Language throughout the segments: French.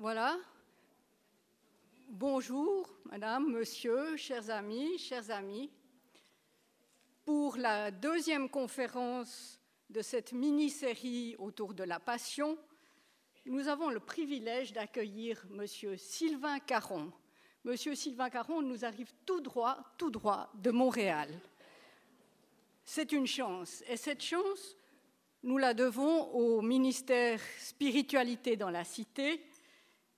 Voilà. Bonjour, madame, monsieur, chers amis, chers amis. Pour la deuxième conférence de cette mini-série autour de la passion, nous avons le privilège d'accueillir monsieur Sylvain Caron. Monsieur Sylvain Caron nous arrive tout droit, tout droit de Montréal. C'est une chance. Et cette chance, nous la devons au ministère Spiritualité dans la Cité,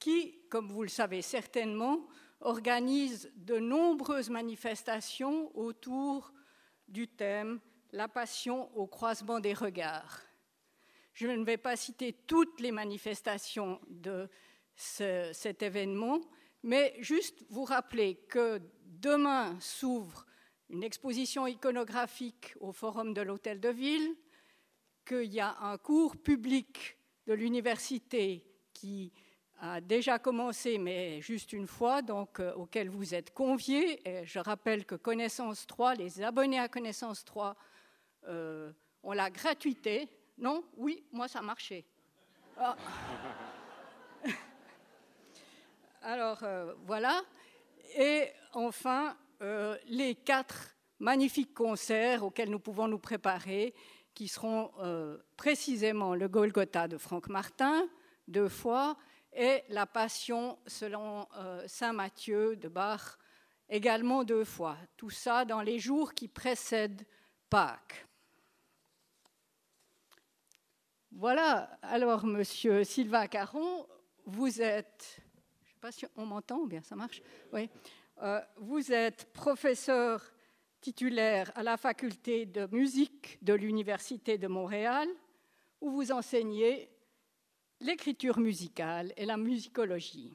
qui, comme vous le savez certainement, organise de nombreuses manifestations autour du thème La passion au croisement des regards. Je ne vais pas citer toutes les manifestations de ce, cet événement, mais juste vous rappeler que demain s'ouvre une exposition iconographique au Forum de l'Hôtel de Ville, qu'il y a un cours public de l'université qui a déjà commencé, mais juste une fois, donc euh, auquel vous êtes conviés. Je rappelle que Connaissance 3, les abonnés à Connaissance 3 euh, ont la gratuité. Non? Oui, moi ça marchait. Ah. Alors euh, voilà. Et enfin, les quatre magnifiques concerts auxquels nous pouvons nous préparer qui seront précisément le Golgotha de Franck Martin, deux fois, et la Passion selon euh, Saint Matthieu de Bach, également deux fois. Tout ça dans les jours qui précèdent Pâques. Voilà, alors Monsieur Sylvain Caron, vous êtes, je ne sais pas si on m'entend ou bien ça marche, oui, euh, vous êtes professeur titulaire à la faculté de musique de l'Université de Montréal, où vous enseignez l'écriture musicale et la musicologie.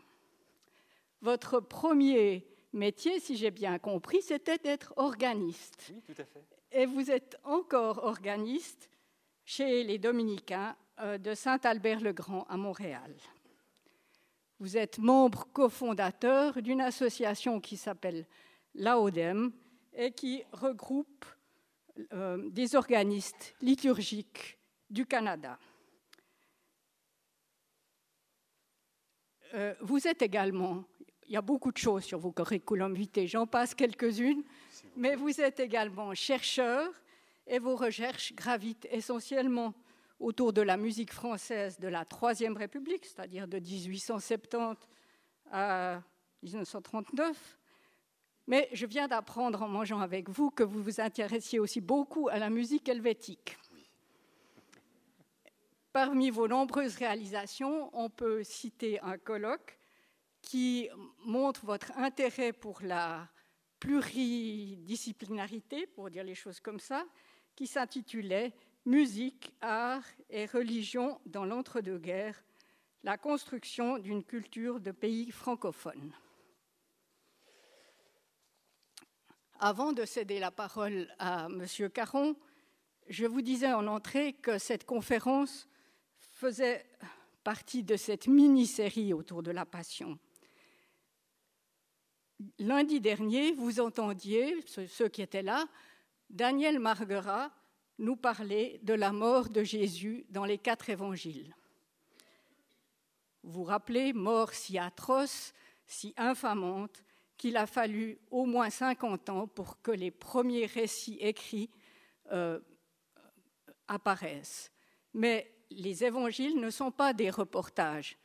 Votre premier métier, si j'ai bien compris, c'était d'être organiste. Oui, tout à fait. Et vous êtes encore organiste chez les dominicains euh, de Saint-Albert-le-Grand à Montréal. Vous êtes membre cofondateur d'une association qui s'appelle l'AODEM, et qui regroupe euh, des organistes liturgiques du Canada. Euh, vous êtes également, il y a beaucoup de choses sur vos curriculum vitae, j'en passe quelques-unes, mais vous êtes également chercheur et vos recherches gravitent essentiellement autour de la musique française de la Troisième République, c'est-à-dire de 1870 à 1939, mais je viens d'apprendre en mangeant avec vous que vous vous intéressiez aussi beaucoup à la musique helvétique. Parmi vos nombreuses réalisations, on peut citer un colloque qui montre votre intérêt pour la pluridisciplinarité, pour dire les choses comme ça, qui s'intitulait Musique, art et religion dans l'entre-deux-guerres, la construction d'une culture de pays francophones. Avant de céder la parole à M. Caron, je vous disais en entrée que cette conférence faisait partie de cette mini-série autour de la passion. Lundi dernier, vous entendiez, ceux qui étaient là, Daniel Marguerat nous parler de la mort de Jésus dans les quatre évangiles. Vous rappelez, mort si atroce, si infamante, qu'il a fallu au moins 50 ans pour que les premiers récits écrits euh, apparaissent. Mais les évangiles ne sont pas des reportages.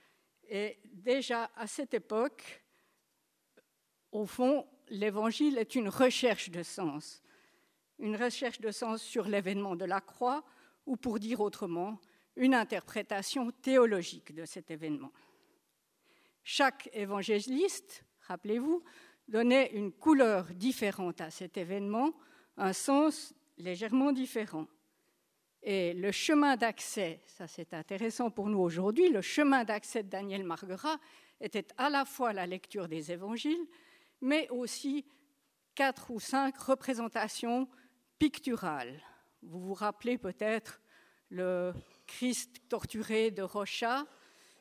Et déjà à cette époque, au fond, l'évangile est une recherche de sens. Une recherche de sens sur l'événement de la croix, ou pour dire autrement, une interprétation théologique de cet événement. Chaque évangéliste rappelez-vous, donnait une couleur différente à cet événement, un sens légèrement différent. Et le chemin d'accès, ça c'est intéressant pour nous aujourd'hui, le chemin d'accès de Daniel Marguerat était à la fois la lecture des évangiles, mais aussi quatre ou cinq représentations picturales. Vous vous rappelez peut-être le Christ torturé de Rocha,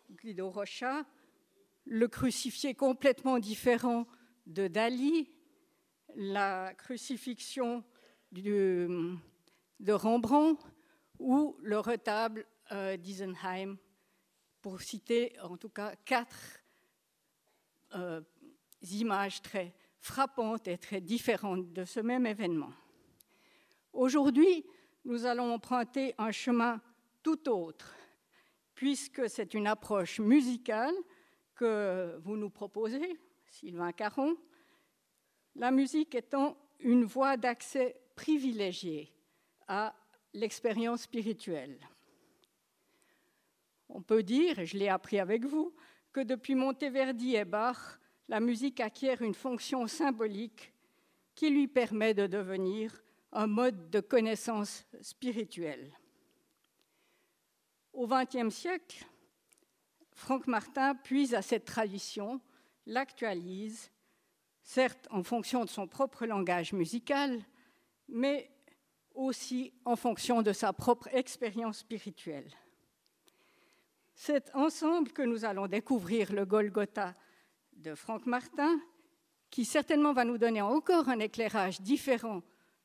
Guido Rocha, le crucifié complètement différent de Dali, la crucifixion de, de Rembrandt ou le retable euh, d'Isenheim pour citer en tout cas quatre euh, images très frappantes et très différentes de ce même événement. Aujourd'hui, nous allons emprunter un chemin tout autre, puisque c'est une approche musicale que vous nous proposez, Sylvain Caron, la musique étant une voie d'accès privilégiée à l'expérience spirituelle. On peut dire, et je l'ai appris avec vous, que depuis Monteverdi et Bach, la musique acquiert une fonction symbolique qui lui permet de devenir un mode de connaissance spirituelle. Au XXe siècle, Franck Martin puise à cette tradition, l'actualise, certes en fonction de son propre langage musical, mais aussi en fonction de sa propre expérience spirituelle. C'est ensemble que nous allons découvrir le Golgotha de Franck Martin, qui certainement va nous donner encore un éclairage différent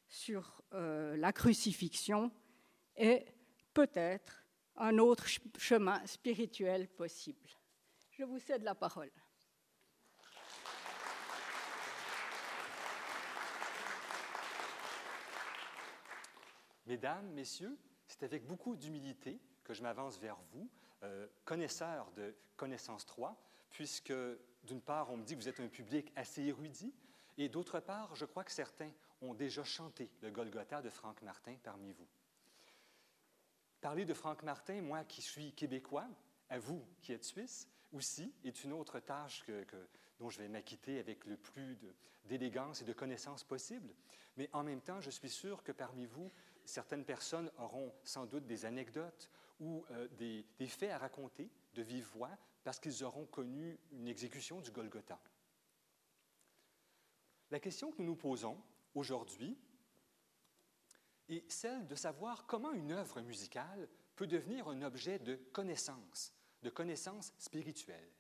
sur euh, la crucifixion et peut-être un autre chemin spirituel possible. Je vous cède la parole. Mesdames, Messieurs, c'est avec beaucoup d'humilité que je m'avance vers vous, euh, connaisseurs de Connaissance 3, puisque d'une part, on me dit que vous êtes un public assez érudit, et d'autre part, je crois que certains ont déjà chanté le Golgotha de Franck Martin parmi vous. Parler de Franck Martin, moi qui suis québécois, à vous qui êtes suisse, aussi, est une autre tâche dont je vais m'acquitter avec le plus d'élégance et de connaissance possible. Mais en même temps, je suis sûr que parmi vous, certaines personnes auront sans doute des anecdotes ou euh, des, des faits à raconter de vive voix parce qu'ils auront connu une exécution du Golgotha. La question que nous nous posons aujourd'hui est celle de savoir comment une œuvre musicale peut devenir un objet de connaissance, de connaissance spirituelle.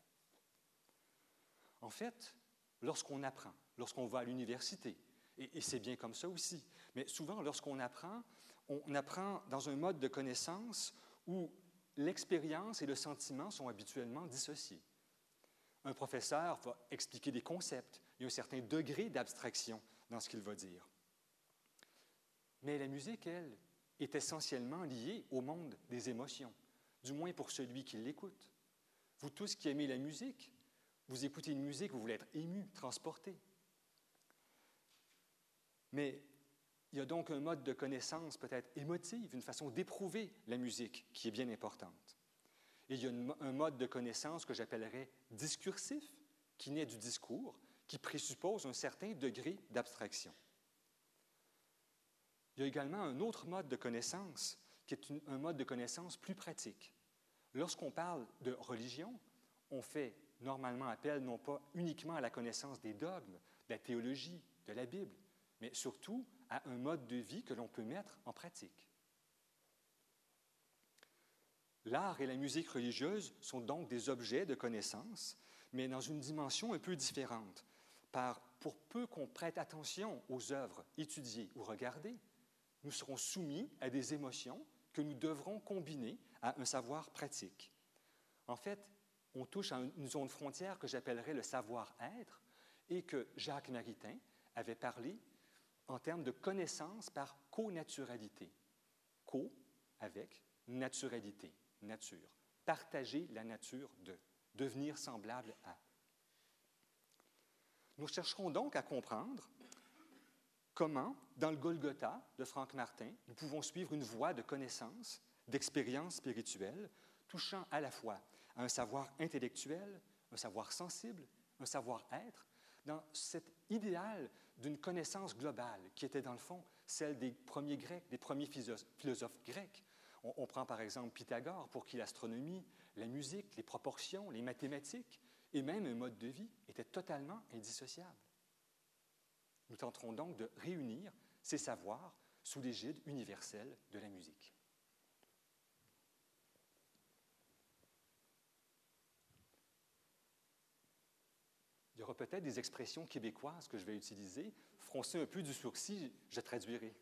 En fait, lorsqu'on apprend, lorsqu'on va à l'université, et, c'est bien comme ça aussi, mais souvent lorsqu'on apprend, on apprend dans un mode de connaissance où l'expérience et le sentiment sont habituellement dissociés. Un professeur va expliquer des concepts, il y a un certain degré d'abstraction dans ce qu'il va dire. Mais la musique, elle, est essentiellement liée au monde des émotions, du moins pour celui qui l'écoute. Vous tous qui aimez la musique, vous écoutez une musique, vous voulez être ému, transporté. Mais il y a donc un mode de connaissance peut-être émotive, une façon d'éprouver la musique qui est bien importante. Et il y a un mode de connaissance que j'appellerais discursif, qui naît du discours, qui présuppose un certain degré d'abstraction. Il y a également un autre mode de connaissance, qui est un mode de connaissance plus pratique. Lorsqu'on parle de religion, on fait normalement appel non pas uniquement à la connaissance des dogmes, de la théologie, de la Bible, mais surtout à un mode de vie que l'on peut mettre en pratique. L'art et la musique religieuse sont donc des objets de connaissance, mais dans une dimension un peu différente. Par, pour peu qu'on prête attention aux œuvres étudiées ou regardées, nous serons soumis à des émotions que nous devrons combiner à un savoir pratique. En fait, on touche à une zone frontière que j'appellerais le savoir-être et que Jacques Maritain avait parlé en termes de connaissance par co-naturalité. Co avec naturalité, nature. Partager la nature de, devenir semblable à. Nous chercherons donc à comprendre comment, dans le Golgotha de Franck Martin, nous pouvons suivre une voie de connaissance, d'expérience spirituelle, touchant à la fois à un savoir intellectuel, un savoir sensible, un savoir-être, dans cet idéal d'une connaissance globale qui était dans le fond celle des premiers Grecs, des premiers philosophes grecs. On, prend par exemple Pythagore pour qui l'astronomie, la musique, les proportions, les mathématiques et même un mode de vie étaient totalement indissociables. Nous tenterons donc de réunir ces savoirs sous l'égide universelle de la musique. Y aura peut-être des expressions québécoises que je vais utiliser. Froncer un peu du sourcil, je traduirai.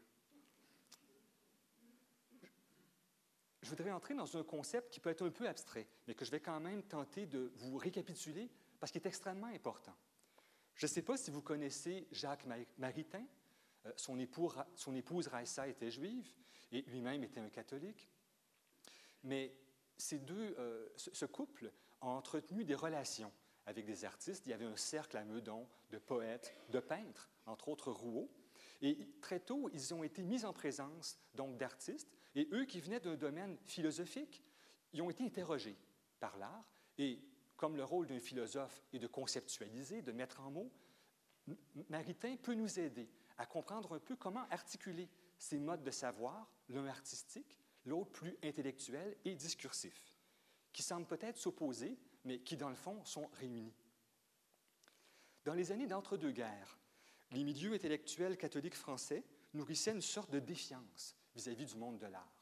je voudrais entrer dans un concept qui peut être un peu abstrait, mais que je vais quand même tenter de vous récapituler parce qu'il est extrêmement important. Je ne sais pas si vous connaissez Jacques Maritain. Euh, son, épouse Raissa était juive et lui-même était un catholique. Mais ces deux, euh, ce, couple a entretenu des relations avec des artistes. Il y avait un cercle à Meudon de poètes, de peintres, entre autres Rouault. Et très tôt, ils ont été mis en présence donc d'artistes. Et eux qui venaient d'un domaine philosophique, ils ont été interrogés par l'art. Et comme le rôle d'un philosophe est de conceptualiser, de mettre en mots, Maritain peut nous aider à comprendre un peu comment articuler ces modes de savoir, l'un artistique, l'autre plus intellectuel et discursif, qui semblent peut-être s'opposer, mais qui, dans le fond, sont réunis. Dans les années d'entre-deux-guerres, les milieux intellectuels catholiques français nourrissaient une sorte de défiance vis-à-vis du monde de l'art.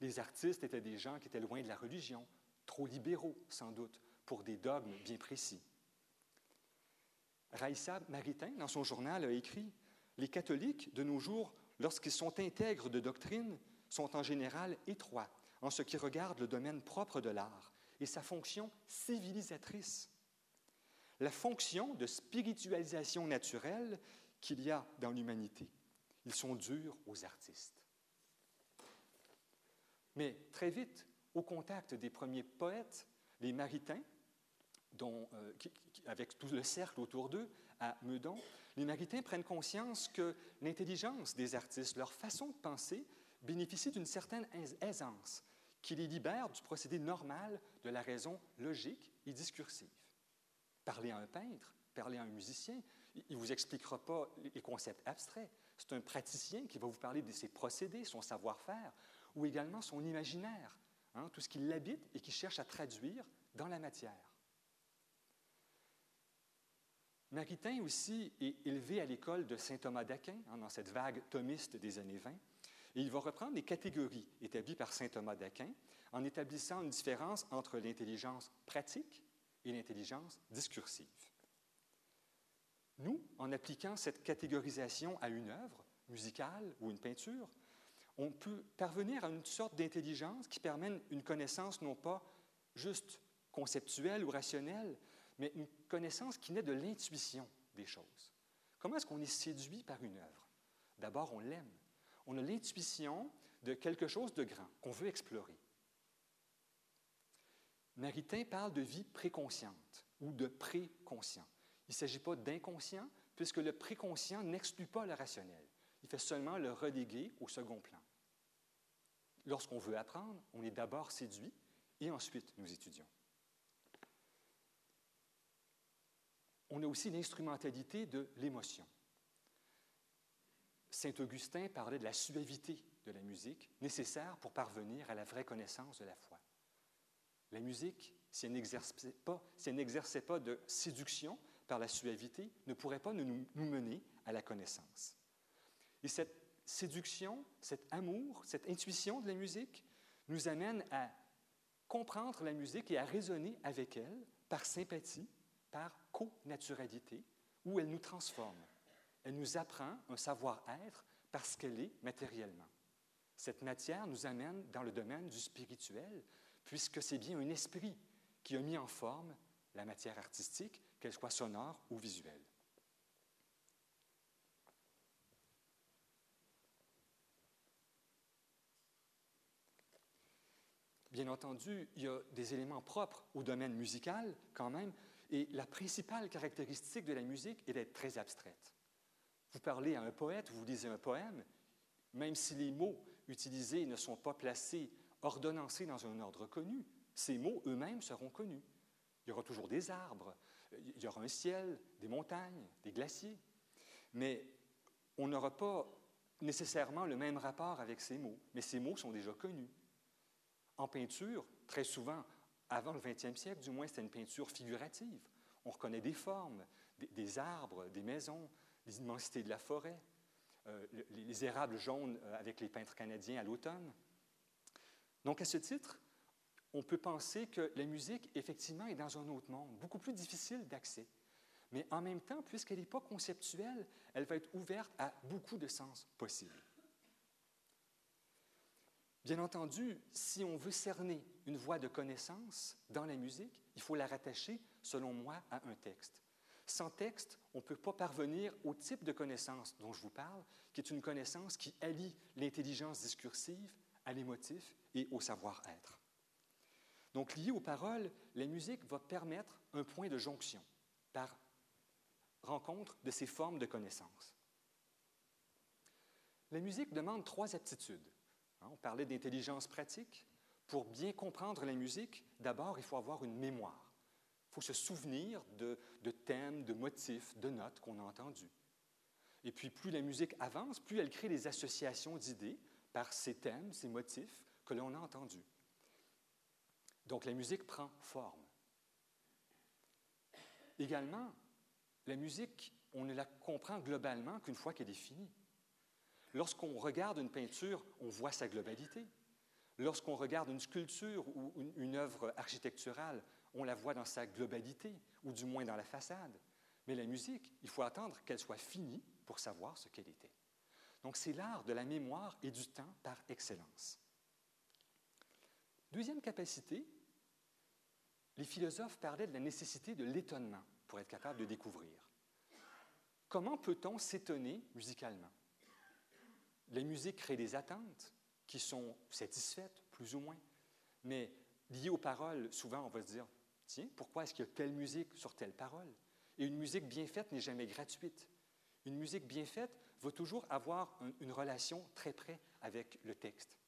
Les artistes étaient des gens qui étaient loin de la religion, trop libéraux sans doute, pour des dogmes bien précis. Raïssa Maritain, dans son journal, a écrit Les catholiques, de nos jours, lorsqu'ils sont intègres de doctrine, sont en général étroits en ce qui regarde le domaine propre de l'art et sa fonction civilisatrice. La fonction de spiritualisation naturelle qu'il y a dans l'humanité. Ils sont durs aux artistes. Mais très vite, au contact des premiers poètes, les maritains, euh, avec tout le cercle autour d'eux à Meudon, les maritains prennent conscience que l'intelligence des artistes, leur façon de penser, bénéficie d'une certaine aisance qui les libère du procédé normal de la raison logique et discursive. Parler à un peintre, parler à un musicien, il ne vous expliquera pas les concepts abstraits. C'est un praticien qui va vous parler de ses procédés, son savoir-faire, ou également son imaginaire, hein, tout ce qui l'habite et qui cherche à traduire dans la matière. Maritain aussi est élevé à l'école de saint Thomas d'Aquin, hein, dans cette vague thomiste des années 20, et il va reprendre les catégories établies par saint Thomas d'Aquin en établissant une différence entre l'intelligence pratique et l'intelligence discursive. Nous, en appliquant cette catégorisation à une œuvre musicale ou une peinture, on peut parvenir à une sorte d'intelligence qui permet une connaissance non pas juste conceptuelle ou rationnelle, mais une connaissance qui naît de l'intuition des choses. Comment est-ce qu'on est séduit par une œuvre? D'abord, on l'aime. On a l'intuition de quelque chose de grand qu'on veut explorer. Maritain parle de vie préconsciente ou de préconscient. Il ne s'agit pas d'inconscient, puisque le préconscient n'exclut pas le rationnel. Il fait seulement le reléguer au second plan. Lorsqu'on veut apprendre, on est d'abord séduit et ensuite nous étudions. On a aussi l'instrumentalité de l'émotion. Saint Augustin parlait de la suavité de la musique nécessaire pour parvenir à la vraie connaissance de la foi. La musique, si elle n'exerçait pas, si pas de séduction par la suavité, ne pourrait pas nous, nous mener à la connaissance. Et cette séduction, cet amour, cette intuition de la musique nous amène à comprendre la musique et à raisonner avec elle par sympathie, par co-naturalité, où elle nous transforme. Elle nous apprend un savoir-être parce qu'elle est matériellement. Cette matière nous amène dans le domaine du spirituel, puisque c'est bien un esprit qui a mis en forme la matière artistique, qu'elle soit sonore ou visuelle. Bien entendu, il y a des éléments propres au domaine musical quand même, et la principale caractéristique de la musique est d'être très abstraite. Vous parlez à un poète, vous lisez un poème, même si les mots utilisés ne sont pas placés, ordonnancés dans un ordre connu, ces mots eux-mêmes seront connus. Il y aura toujours des arbres, il y aura un ciel, des montagnes, des glaciers, mais on n'aura pas nécessairement le même rapport avec ces mots, mais ces mots sont déjà connus. En peinture, très souvent, avant le 20e siècle, du moins, c'était une peinture figurative. On reconnaît des formes, des, arbres, des maisons, les immensités de la forêt, euh, les, érables jaunes euh, avec les peintres canadiens à l'automne. Donc, à ce titre, on peut penser que la musique, effectivement, est dans un autre monde, beaucoup plus difficile d'accès. Mais en même temps, puisqu'elle n'est pas conceptuelle, elle va être ouverte à beaucoup de sens possibles. Bien entendu, si on veut cerner une voie de connaissance dans la musique, il faut la rattacher, selon moi, à un texte. Sans texte, on ne peut pas parvenir au type de connaissance dont je vous parle, qui est une connaissance qui allie l'intelligence discursive à l'émotif et au savoir-être. Donc, lié aux paroles, la musique va permettre un point de jonction par rencontre de ces formes de connaissance. La musique demande trois aptitudes. Hein, on parlait d'intelligence pratique. Pour bien comprendre la musique, d'abord, il faut avoir une mémoire. Il faut se souvenir de, thèmes, de motifs, de notes qu'on a entendus. Et puis, plus la musique avance, plus elle crée des associations d'idées par ces thèmes, ces motifs que l'on a entendus. Donc, la musique prend forme. Également, la musique, on ne la comprend globalement qu'une fois qu'elle est finie. Lorsqu'on regarde une peinture, on voit sa globalité. Lorsqu'on regarde une sculpture ou une, œuvre architecturale, on la voit dans sa globalité, ou du moins dans la façade. Mais la musique, il faut attendre qu'elle soit finie pour savoir ce qu'elle était. Donc c'est l'art de la mémoire et du temps par excellence. Deuxième capacité, les philosophes parlaient de la nécessité de l'étonnement pour être capable de découvrir. Comment peut-on s'étonner musicalement? La musique crée des attentes qui sont satisfaites, plus ou moins. Mais liées aux paroles, souvent, on va se dire, tiens, pourquoi est-ce qu'il y a telle musique sur telle parole? Et une musique bien faite n'est jamais gratuite. Une musique bien faite va toujours avoir une relation très près avec le texte.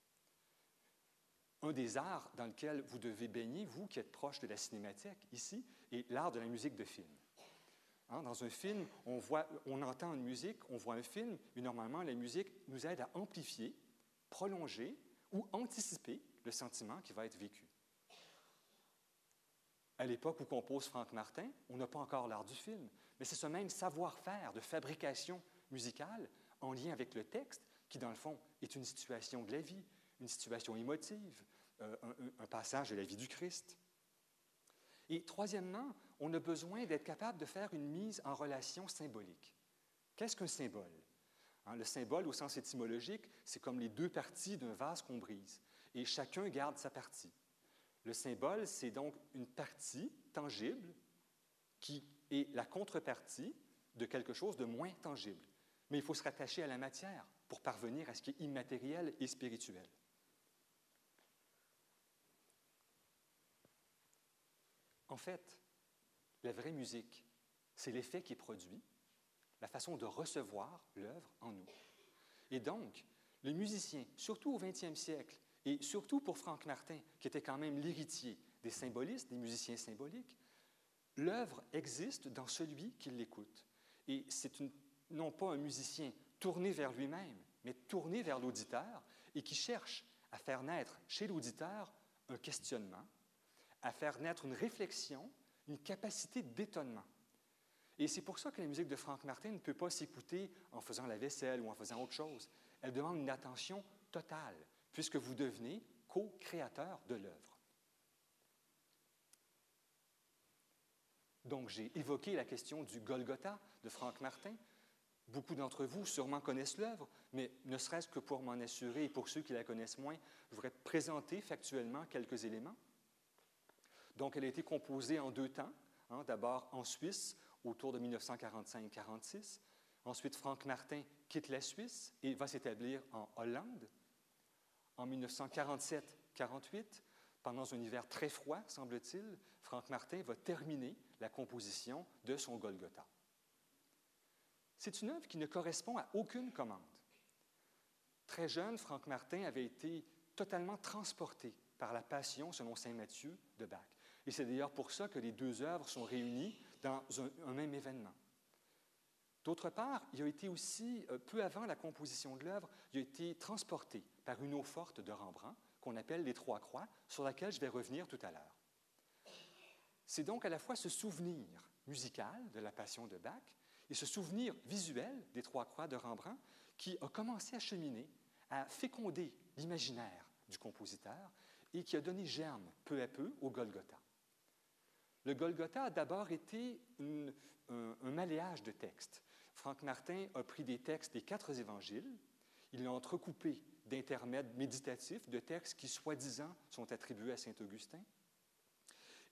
Un des arts dans lequel vous devez baigner, vous qui êtes proche de la cinémathèque ici, est l'art de la musique de film. Hein, dans un film, on, entend une musique, on voit un film, mais normalement, la musique nous aide à amplifier, prolonger ou anticiper le sentiment qui va être vécu. À l'époque où compose Franck Martin, on n'a pas encore l'art du film, mais c'est ce même savoir-faire de fabrication musicale en lien avec le texte qui, dans le fond, est une situation de la vie, une situation émotive, euh, un passage de la vie du Christ. Et troisièmement, on a besoin d'être capable de faire une mise en relation symbolique. Qu'est-ce qu'un symbole? Hein, le symbole, au sens étymologique, c'est comme les deux parties d'un vase qu'on brise, et chacun garde sa partie. Le symbole, c'est donc une partie tangible qui est la contrepartie de quelque chose de moins tangible. Mais il faut se rattacher à la matière pour parvenir à ce qui est immatériel et spirituel. En fait, la vraie musique, c'est l'effet qui est produit, la façon de recevoir l'œuvre en nous. Et donc, les musiciens, surtout au 20e siècle, et surtout pour Franck Martin, qui était quand même l'héritier des symbolistes, des musiciens symboliques, l'œuvre existe dans celui qui l'écoute. Et c'est non pas un musicien tourné vers lui-même, mais tourné vers l'auditeur et qui cherche à faire naître chez l'auditeur un questionnement, à faire naître une réflexion une capacité d'étonnement. Et c'est pour ça que la musique de Franck Martin ne peut pas s'écouter en faisant la vaisselle ou en faisant autre chose. Elle demande une attention totale, puisque vous devenez co-créateur de l'œuvre. Donc, j'ai évoqué la question du Golgotha de Franck Martin. Beaucoup d'entre vous sûrement connaissent l'œuvre, mais ne serait-ce que pour m'en assurer et pour ceux qui la connaissent moins, je voudrais présenter factuellement quelques éléments. Donc, elle a été composée en deux temps. Hein, d'abord en Suisse, autour de 1945-46. Ensuite, Franck Martin quitte la Suisse et va s'établir en Hollande. En 1947-48, pendant un hiver très froid, semble-t-il, Franck Martin va terminer la composition de son Golgotha. C'est une œuvre qui ne correspond à aucune commande. Très jeune, Franck Martin avait été totalement transporté par la passion, selon Saint Matthieu, de Bach. Et c'est d'ailleurs pour ça que les deux œuvres sont réunies dans un, même événement. D'autre part, il a été aussi, euh, peu avant la composition de l'œuvre, il a été transporté par une eau forte de Rembrandt, qu'on appelle les Trois Croix, sur laquelle je vais revenir tout à l'heure. C'est donc à la fois ce souvenir musical de la Passion de Bach et ce souvenir visuel des Trois Croix de Rembrandt qui a commencé à cheminer, à féconder l'imaginaire du compositeur et qui a donné germe peu à peu au Golgotha. Le Golgotha a d'abord été un, un, de textes. Franck Martin a pris des textes des quatre évangiles, Il l'a entrecoupé d'intermèdes méditatifs, de textes qui, soi-disant, sont attribués à Saint Augustin.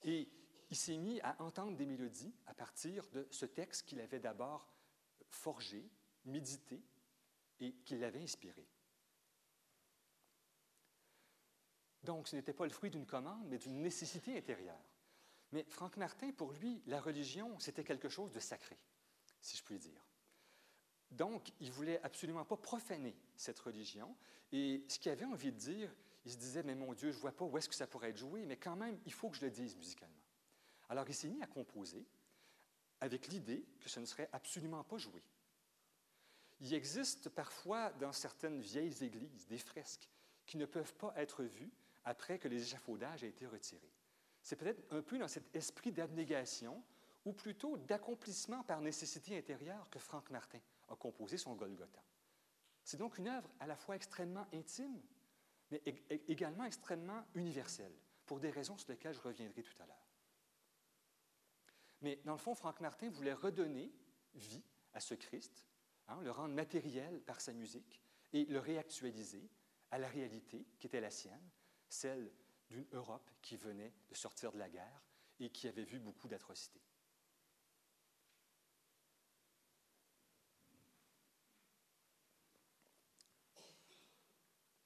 Et il s'est mis à entendre des mélodies à partir de ce texte qu'il avait d'abord forgé, médité et qui l'avait inspiré. Donc, ce n'était pas le fruit d'une commande, mais d'une nécessité intérieure. Mais Franck Martin, pour lui, la religion, c'était quelque chose de sacré, si je puis dire. Donc, il voulait absolument pas profaner cette religion. Et ce qu'il avait envie de dire, il se disait, mais mon Dieu, je vois pas où est-ce que ça pourrait être joué, mais quand même, il faut que je le dise musicalement. Alors, il s'est mis à composer avec l'idée que ce ne serait absolument pas joué. Il existe parfois dans certaines vieilles églises des fresques qui ne peuvent pas être vues après que les échafaudages aient été retirés. C'est peut-être un peu dans cet esprit d'abnégation ou plutôt d'accomplissement par nécessité intérieure que Franck Martin a composé son Golgotha. C'est donc une œuvre à la fois extrêmement intime, mais également extrêmement universelle, pour des raisons sur lesquelles je reviendrai tout à l'heure. Mais dans le fond, Franck Martin voulait redonner vie à ce Christ, hein, le rendre matériel par sa musique et le réactualiser à la réalité qui était la sienne, celle d'une Europe qui venait de sortir de la guerre et qui avait vu beaucoup d'atrocités.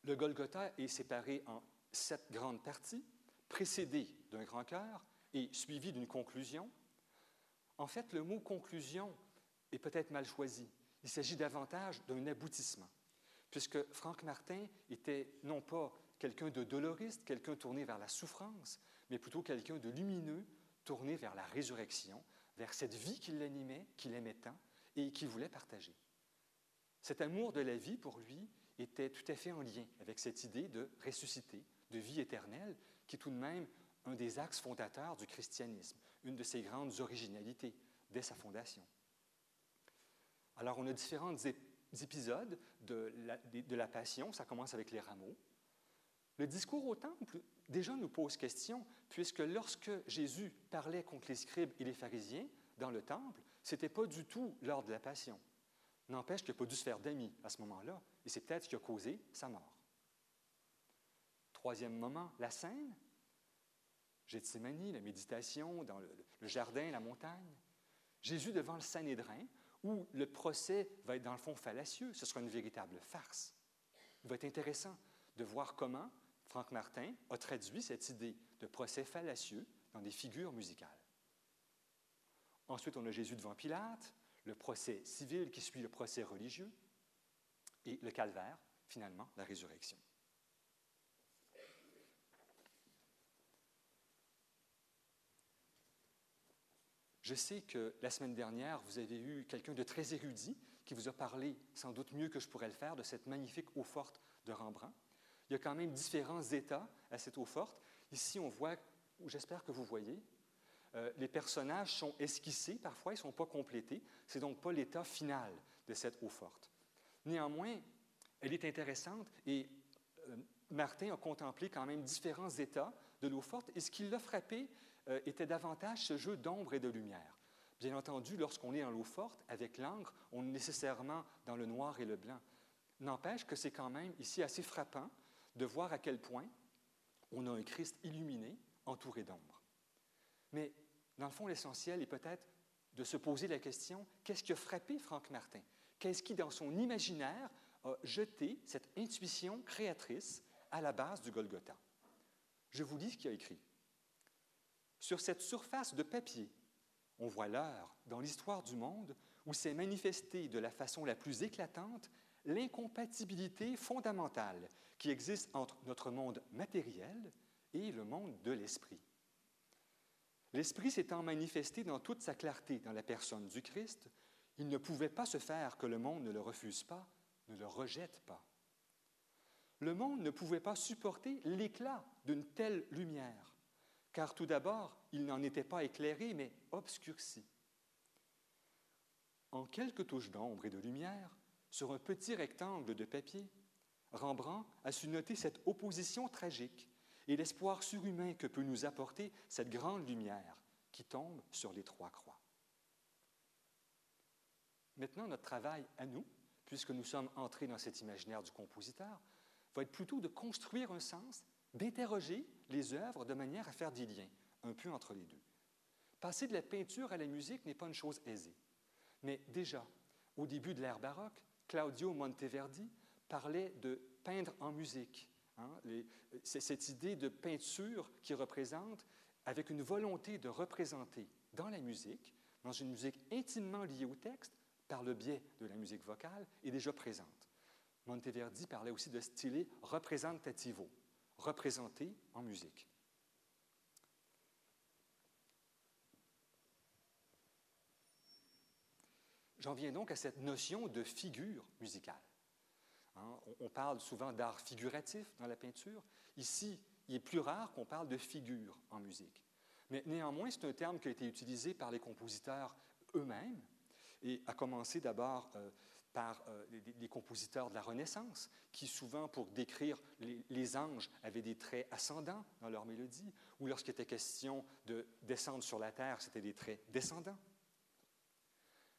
Le Golgotha est séparé en sept grandes parties, précédé d'un grand cœur et suivi d'une conclusion. En fait, le mot conclusion est peut-être mal choisi. Il s'agit davantage d'un aboutissement, puisque Franck Martin était non pas quelqu'un de doloriste, quelqu'un tourné vers la souffrance, mais plutôt quelqu'un de lumineux, tourné vers la résurrection, vers cette vie qui l'animait, qu'il aimait tant et qu'il voulait partager. Cet amour de la vie, pour lui, était tout à fait en lien avec cette idée de ressusciter, de vie éternelle, qui est tout de même un des axes fondateurs du christianisme, une de ses grandes originalités dès sa fondation. Alors, on a différents épisodes de la, de la Passion. Ça commence avec les rameaux. Le discours au temple déjà nous pose question, puisque lorsque Jésus parlait contre les scribes et les pharisiens dans le temple, ce n'était pas du tout lors de la Passion. N'empêche qu'il n'a pas dû se faire d'amis à ce moment-là, et c'est peut-être ce qui a causé sa mort. Troisième moment, la scène. Gethsemane, la méditation dans le, jardin, la montagne. Jésus devant le Sanhédrin, où le procès va être dans le fond fallacieux, ce sera une véritable farce. Il va être intéressant de voir comment Franck Martin a traduit cette idée de procès fallacieux dans des figures musicales. Ensuite, on a Jésus devant Pilate, le procès civil qui suit le procès religieux, et le calvaire, finalement, la résurrection. Je sais que la semaine dernière, vous avez eu quelqu'un de très érudit qui vous a parlé, sans doute mieux que je pourrais le faire, de cette magnifique eau forte de Rembrandt. Il y a quand même différents états à cette eau forte. Ici, on voit, j'espère que vous voyez, euh, les personnages sont esquissés, parfois ils ne sont pas complétés. C'est donc pas l'état final de cette eau forte. Néanmoins, elle est intéressante et euh, Martin a contemplé quand même différents états de l'eau forte et ce qui l'a frappé euh, était davantage ce jeu d'ombre et de lumière. Bien entendu, lorsqu'on est en l'eau forte, avec l'encre, on est nécessairement dans le noir et le blanc. N'empêche que c'est quand même ici assez frappant de voir à quel point on a un Christ illuminé, entouré d'ombre. Mais dans le fond, l'essentiel est peut-être de se poser la question, qu'est-ce qui a frappé Franck Martin? Qu'est-ce qui, dans son imaginaire, a jeté cette intuition créatrice à la base du Golgotha? Je vous lis ce qu'il a écrit. Sur cette surface de papier, on voit l'heure dans l'histoire du monde où s'est manifestée de la façon la plus éclatante l'incompatibilité fondamentale qui existe entre notre monde matériel et le monde de l'esprit. L'esprit s'étant manifesté dans toute sa clarté dans la personne du Christ, il ne pouvait pas se faire que le monde ne le refuse pas, ne le rejette pas. Le monde ne pouvait pas supporter l'éclat d'une telle lumière, car tout d'abord, il n'en était pas éclairé, mais obscurci. En quelques touches d'ombre et de lumière, sur un petit rectangle de papier, Rembrandt a su noter cette opposition tragique et l'espoir surhumain que peut nous apporter cette grande lumière qui tombe sur les trois croix. Maintenant, notre travail à nous, puisque nous sommes entrés dans cet imaginaire du compositeur, va être plutôt de construire un sens, d'interroger les œuvres de manière à faire des liens un peu entre les deux. Passer de la peinture à la musique n'est pas une chose aisée. Mais déjà, au début de l'ère baroque, Claudio Monteverdi parlait de peindre en musique. Hein, c'est cette idée de peinture qui représente, avec une volonté de représenter dans la musique, dans une musique intimement liée au texte, par le biais de la musique vocale, est déjà présente. Monteverdi parlait aussi de style representativo, représenter en musique. J'en viens donc à cette notion de figure musicale. Hein, on, parle souvent d'art figuratif dans la peinture. Ici, il est plus rare qu'on parle de figure en musique. Mais néanmoins, c'est un terme qui a été utilisé par les compositeurs eux-mêmes, et a commencé d'abord euh, par euh, les, compositeurs de la Renaissance, qui souvent, pour décrire les, les, anges, avaient des traits ascendants dans leur mélodie, ou lorsqu'il était question de descendre sur la terre, c'était des traits descendants.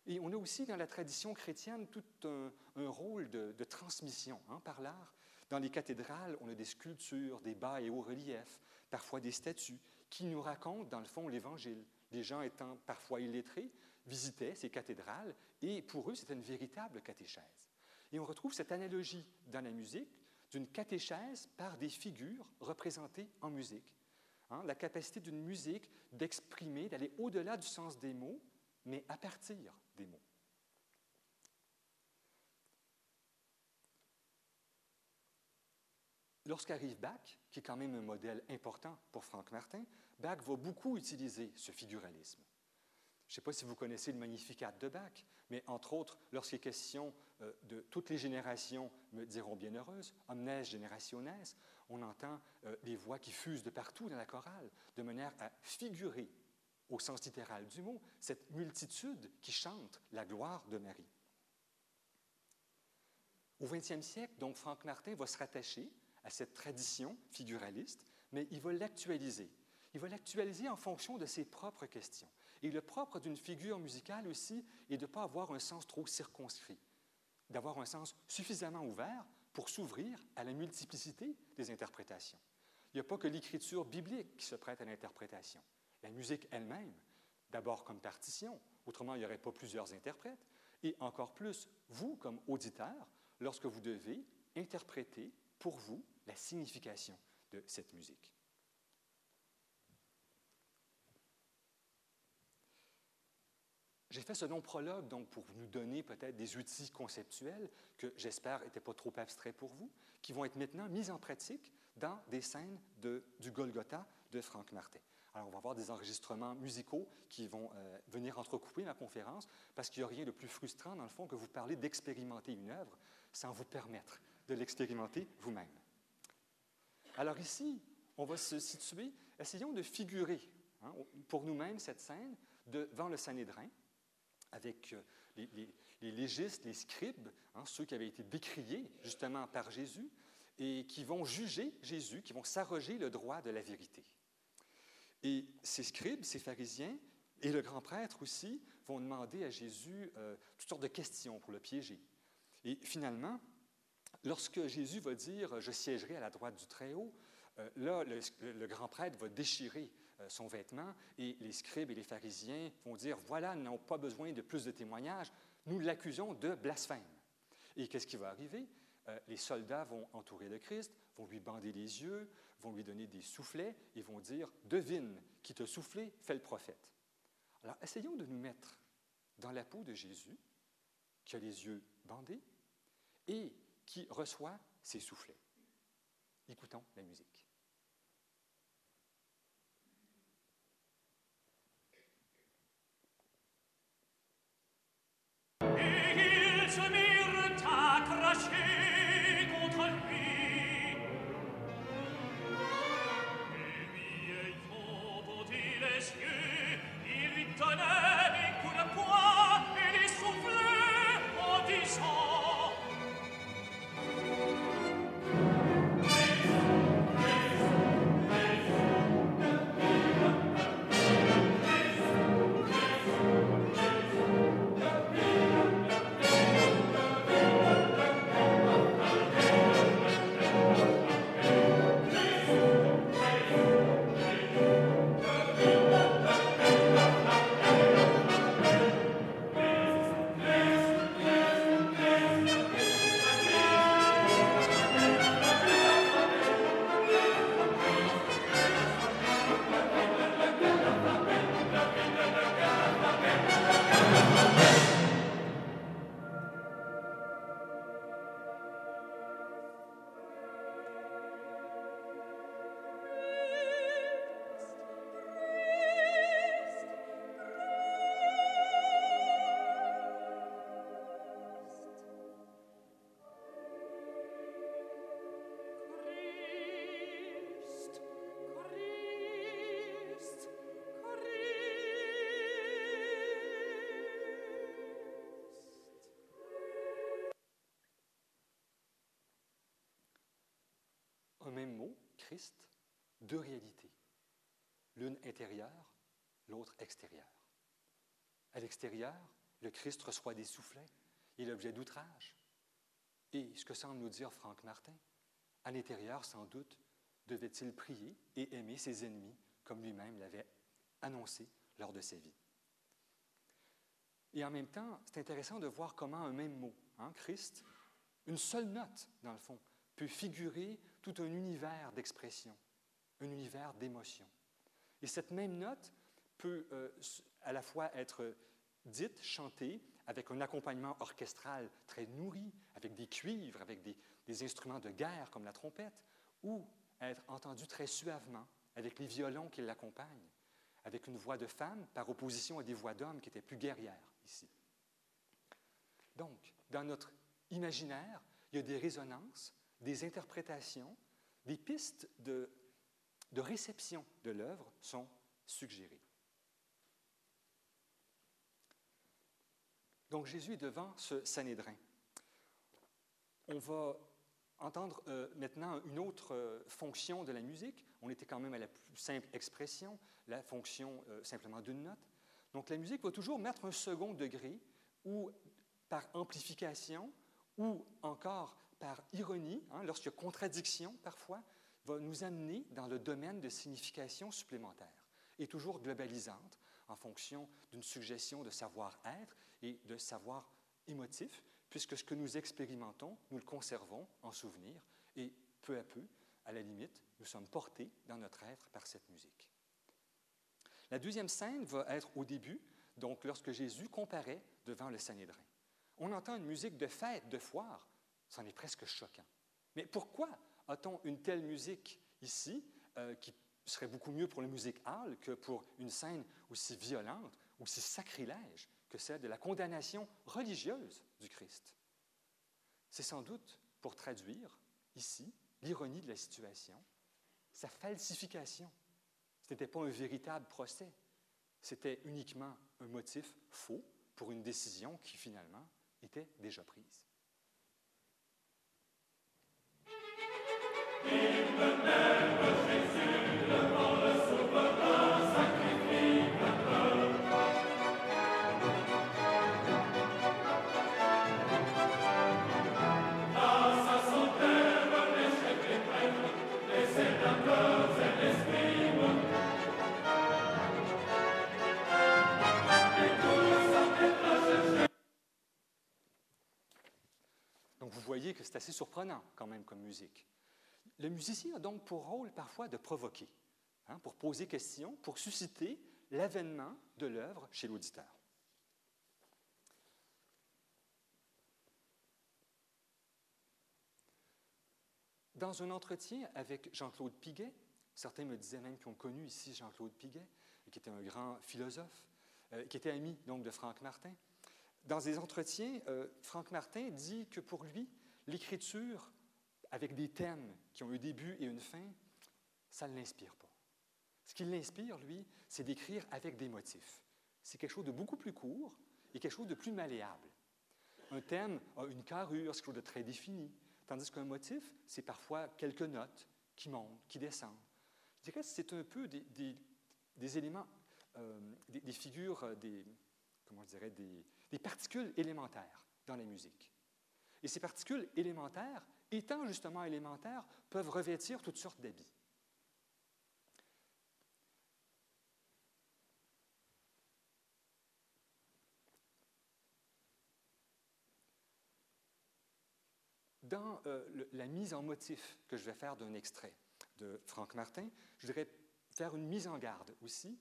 Et on a aussi dans la tradition chrétienne tout un, rôle de, transmission hein, par l'art. Dans les cathédrales, on a des sculptures, des bas et hauts reliefs, parfois des statues, qui nous racontent, dans le fond, l'Évangile. Les gens étant parfois illettrés, visitaient ces cathédrales et pour eux, c'était une véritable catéchèse. Et on retrouve cette analogie dans la musique d'une catéchèse par des figures représentées en musique. Hein, la capacité d'une musique d'exprimer, d'aller au-delà du sens des mots, mais à partir des mots. Lorsqu'arrive Bach, qui est quand même un modèle important pour Franck Martin, Bach va beaucoup utiliser ce figuralisme. Je ne sais pas si vous connaissez le Magnificat de Bach, mais entre autres, lorsqu'il est question euh, de toutes les générations me diront bienheureuses, omnes generationes, on entend euh, les voix qui fusent de partout dans la chorale, de manière à figurer au sens littéral du mot, cette multitude qui chante la gloire de Marie. Au XXe siècle, donc, Franck Martin va se rattacher à cette tradition figuraliste, mais il va l'actualiser. Il va l'actualiser en fonction de ses propres questions. Et le propre d'une figure musicale aussi est de ne pas avoir un sens trop circonscrit, d'avoir un sens suffisamment ouvert pour s'ouvrir à la multiplicité des interprétations. Il n'y a pas que l'écriture biblique qui se prête à l'interprétation la musique elle-même, d'abord comme partition, autrement il n'y aurait pas plusieurs interprètes, et encore plus, vous comme auditeur, lorsque vous devez interpréter pour vous la signification de cette musique. J'ai fait ce long prologue donc pour nous donner peut-être des outils conceptuels que j'espère n'étaient pas trop abstraits pour vous, qui vont être maintenant mis en pratique dans des scènes de, du Golgotha de Franck Martin. Alors, on va avoir des enregistrements musicaux qui vont euh, venir entrecouper ma conférence parce qu'il n'y a rien de plus frustrant, dans le fond, que vous parlez d'expérimenter une œuvre sans vous permettre de l'expérimenter vous-même. Alors ici, on va se situer, essayons de figurer hein, pour nous-mêmes cette scène devant le Sanhédrin avec euh, les, légistes, les scribes, hein, ceux qui avaient été décriés justement par Jésus et qui vont juger Jésus, qui vont s'arroger le droit de la vérité. Et ces scribes, ces pharisiens et le grand prêtre aussi vont demander à Jésus euh, toutes sortes de questions pour le piéger. Et finalement, lorsque Jésus va dire Je siégerai à la droite du Très-Haut, euh, là, le, grand prêtre va déchirer euh, son vêtement et les scribes et les pharisiens vont dire Voilà, nous n'avons pas besoin de plus de témoignages, nous l'accusons de blasphème. Et qu'est-ce qui va arriver? Les soldats vont entourer le Christ, vont lui bander les yeux, vont lui donner des soufflets et vont dire Devine qui te soufflé, fait le prophète. Alors essayons de nous mettre dans la peau de Jésus, qui a les yeux bandés et qui reçoit ses soufflets. Écoutons la musique. Christ deux réalités, l'une intérieure, l'autre extérieure. À l'extérieur, le Christ reçoit des soufflets, il est l'objet d'outrage. Et ce que semble nous dire Franck Martin, à l'intérieur, sans doute, devait-il prier et aimer ses ennemis comme lui-même l'avait annoncé lors de sa vie. Et en même temps, c'est intéressant de voir comment un même mot, hein, Christ, une seule note, dans le fond, peut figurer tout un univers d'expression, un univers d'émotion. Et cette même note peut euh, à la fois être dite, chantée, avec un accompagnement orchestral très nourri, avec des cuivres, avec des, des instruments de guerre comme la trompette, ou être entendue très suavement, avec les violons qui l'accompagnent, avec une voix de femme par opposition à des voix d'hommes qui étaient plus guerrières ici. Donc, dans notre imaginaire, il y a des résonances, des interprétations, des pistes de, de réception de l'œuvre sont suggérées. Donc Jésus est devant ce Sanhédrin. On va entendre euh, maintenant une autre euh, fonction de la musique. On était quand même à la plus simple expression, la fonction euh, simplement d'une note. Donc la musique va toujours mettre un second degré ou par amplification ou encore par ironie, hein, a contradiction parfois, va nous amener dans le domaine de signification supplémentaire et toujours globalisante en fonction d'une suggestion de savoir-être et de savoir émotif, puisque ce que nous expérimentons, nous le conservons en souvenir et peu à peu, à la limite, nous sommes portés dans notre être par cette musique. La deuxième scène va être au début, donc lorsque Jésus comparaît devant le Sanhédrin. On entend une musique de fête, de foire, c'en est presque choquant. Mais pourquoi a-t-on une telle musique ici euh, qui serait beaucoup mieux pour la musique hall que pour une scène aussi violente, aussi sacrilège que celle de la condamnation religieuse du Christ? C'est sans doute pour traduire ici l'ironie de la situation, sa falsification. Ce n'était pas un véritable procès, c'était uniquement un motif faux pour une décision qui finalement était déjà prise. Donc vous que c'est assez surprenant quand même comme musique. Le musicien a donc pour rôle parfois de provoquer, hein, pour poser question, pour susciter l'avènement de l'œuvre chez l'auditeur. Dans un entretien avec Jean-Claude Piguet, certains me disaient même qu'ils ont connu ici Jean-Claude Piguet, qui était un grand philosophe, euh, qui était ami donc de Franck Martin. Dans des entretiens, euh, Franck Martin dit que pour lui, l'écriture avec des thèmes qui ont un début et une fin, ça ne l'inspire pas. Ce qui l'inspire, lui, c'est d'écrire avec des motifs. C'est quelque chose de beaucoup plus court et quelque chose de plus malléable. Un thème a une carrure, c'est quelque chose de très défini, tandis qu'un motif, c'est parfois quelques notes qui montent, qui descendent. Je dirais que c'est un peu des, éléments, euh, des, des, figures, euh, des, comment je dirais, des particules élémentaires dans la musique. Et ces particules élémentaires, étant justement élémentaires, peuvent revêtir toutes sortes d'habits. Dans euh, la mise en motif que je vais faire d'un extrait de Franck Martin, je voudrais faire une mise en garde aussi.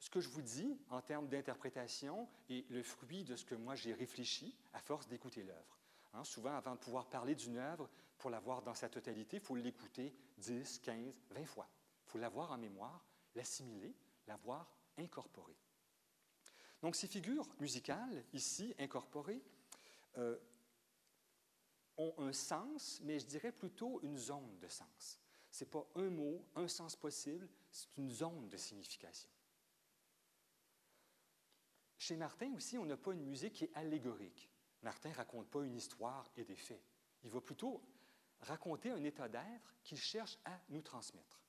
Ce que je vous dis en termes d'interprétation est le fruit de ce que moi j'ai réfléchi à force d'écouter l'œuvre. Hein, souvent, avant de pouvoir parler d'une œuvre, pour la voir dans sa totalité, il faut l'écouter 10, 15, 20 fois. Il faut l'avoir en mémoire, l'assimiler, l'avoir incorporée. Donc, ces figures musicales, ici incorporées, euh, ont un sens, mais je dirais plutôt une zone de sens. Ce n'est pas un mot, un sens possible, c'est une zone de signification. Chez Martin aussi, on n'a pas une musique qui est allégorique. Martin ne raconte pas une histoire et des faits. Il va plutôt raconter un état d'être qu'il cherche à nous transmettre.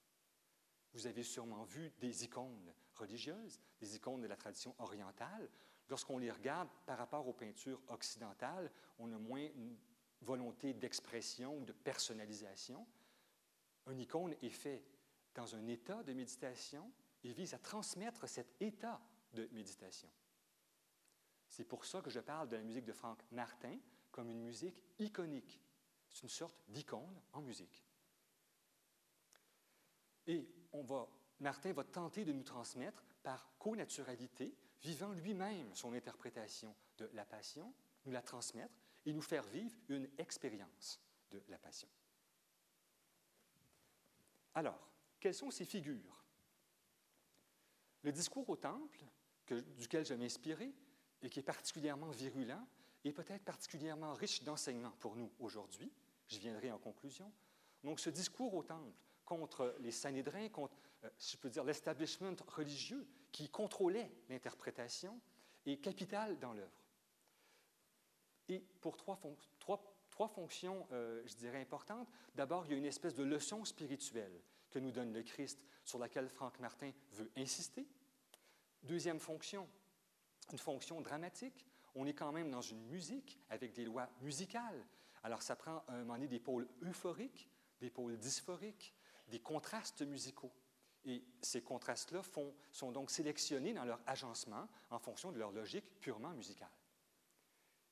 Vous avez sûrement vu des icônes religieuses, des icônes de la tradition orientale. Lorsqu'on les regarde par rapport aux peintures occidentales, on a moins une volonté d'expression ou de personnalisation. Un icône est fait dans un état de méditation et vise à transmettre cet état de méditation. C'est pour ça que je parle de la musique de Franck Martin comme une musique iconique. C'est une sorte d'icône en musique. Et Martin va tenter de nous transmettre par connaturalité, vivant lui-même son interprétation de la passion, nous la transmettre et nous faire vivre une expérience de la passion. Alors, quelles sont ces figures? Le discours au temple, duquel je m'inspirais, et qui est particulièrement virulent et peut-être particulièrement riche d'enseignements pour nous aujourd'hui. Je viendrai en conclusion. Donc, ce discours au temple contre les Sanhédrins, contre, euh, je peux dire, l'establishment religieux qui contrôlait l'interprétation, est capital dans l'œuvre. Et pour trois, trois, fonctions, euh, je dirais, importantes. D'abord, il y a une espèce de leçon spirituelle que nous donne le Christ, sur laquelle Franck Martin veut insister. Deuxième fonction, une fonction dramatique. On est quand même dans une musique avec des lois musicales. Alors, ça prend un moment donné des pôles euphoriques, des pôles dysphoriques, des contrastes musicaux. Et ces contrastes-là sont donc sélectionnés dans leur agencement en fonction de leur logique purement musicale.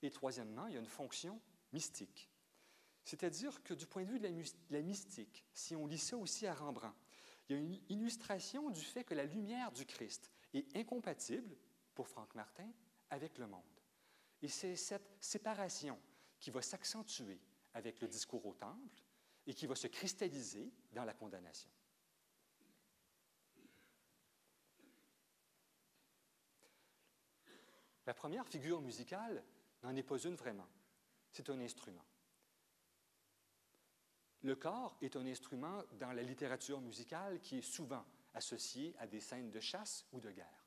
Et troisièmement, il y a une fonction mystique. C'est-à-dire que du point de vue de la, mystique, si on lit ça aussi à Rembrandt, il y a une illustration du fait que la lumière du Christ est incompatible pour Franck Martin avec le monde. Et c'est cette séparation qui va s'accentuer avec le discours au temple et qui va se cristalliser dans la condamnation. La première figure musicale n'en est pas une vraiment. C'est un instrument. Le corps est un instrument dans la littérature musicale qui est souvent associé à des scènes de chasse ou de guerre.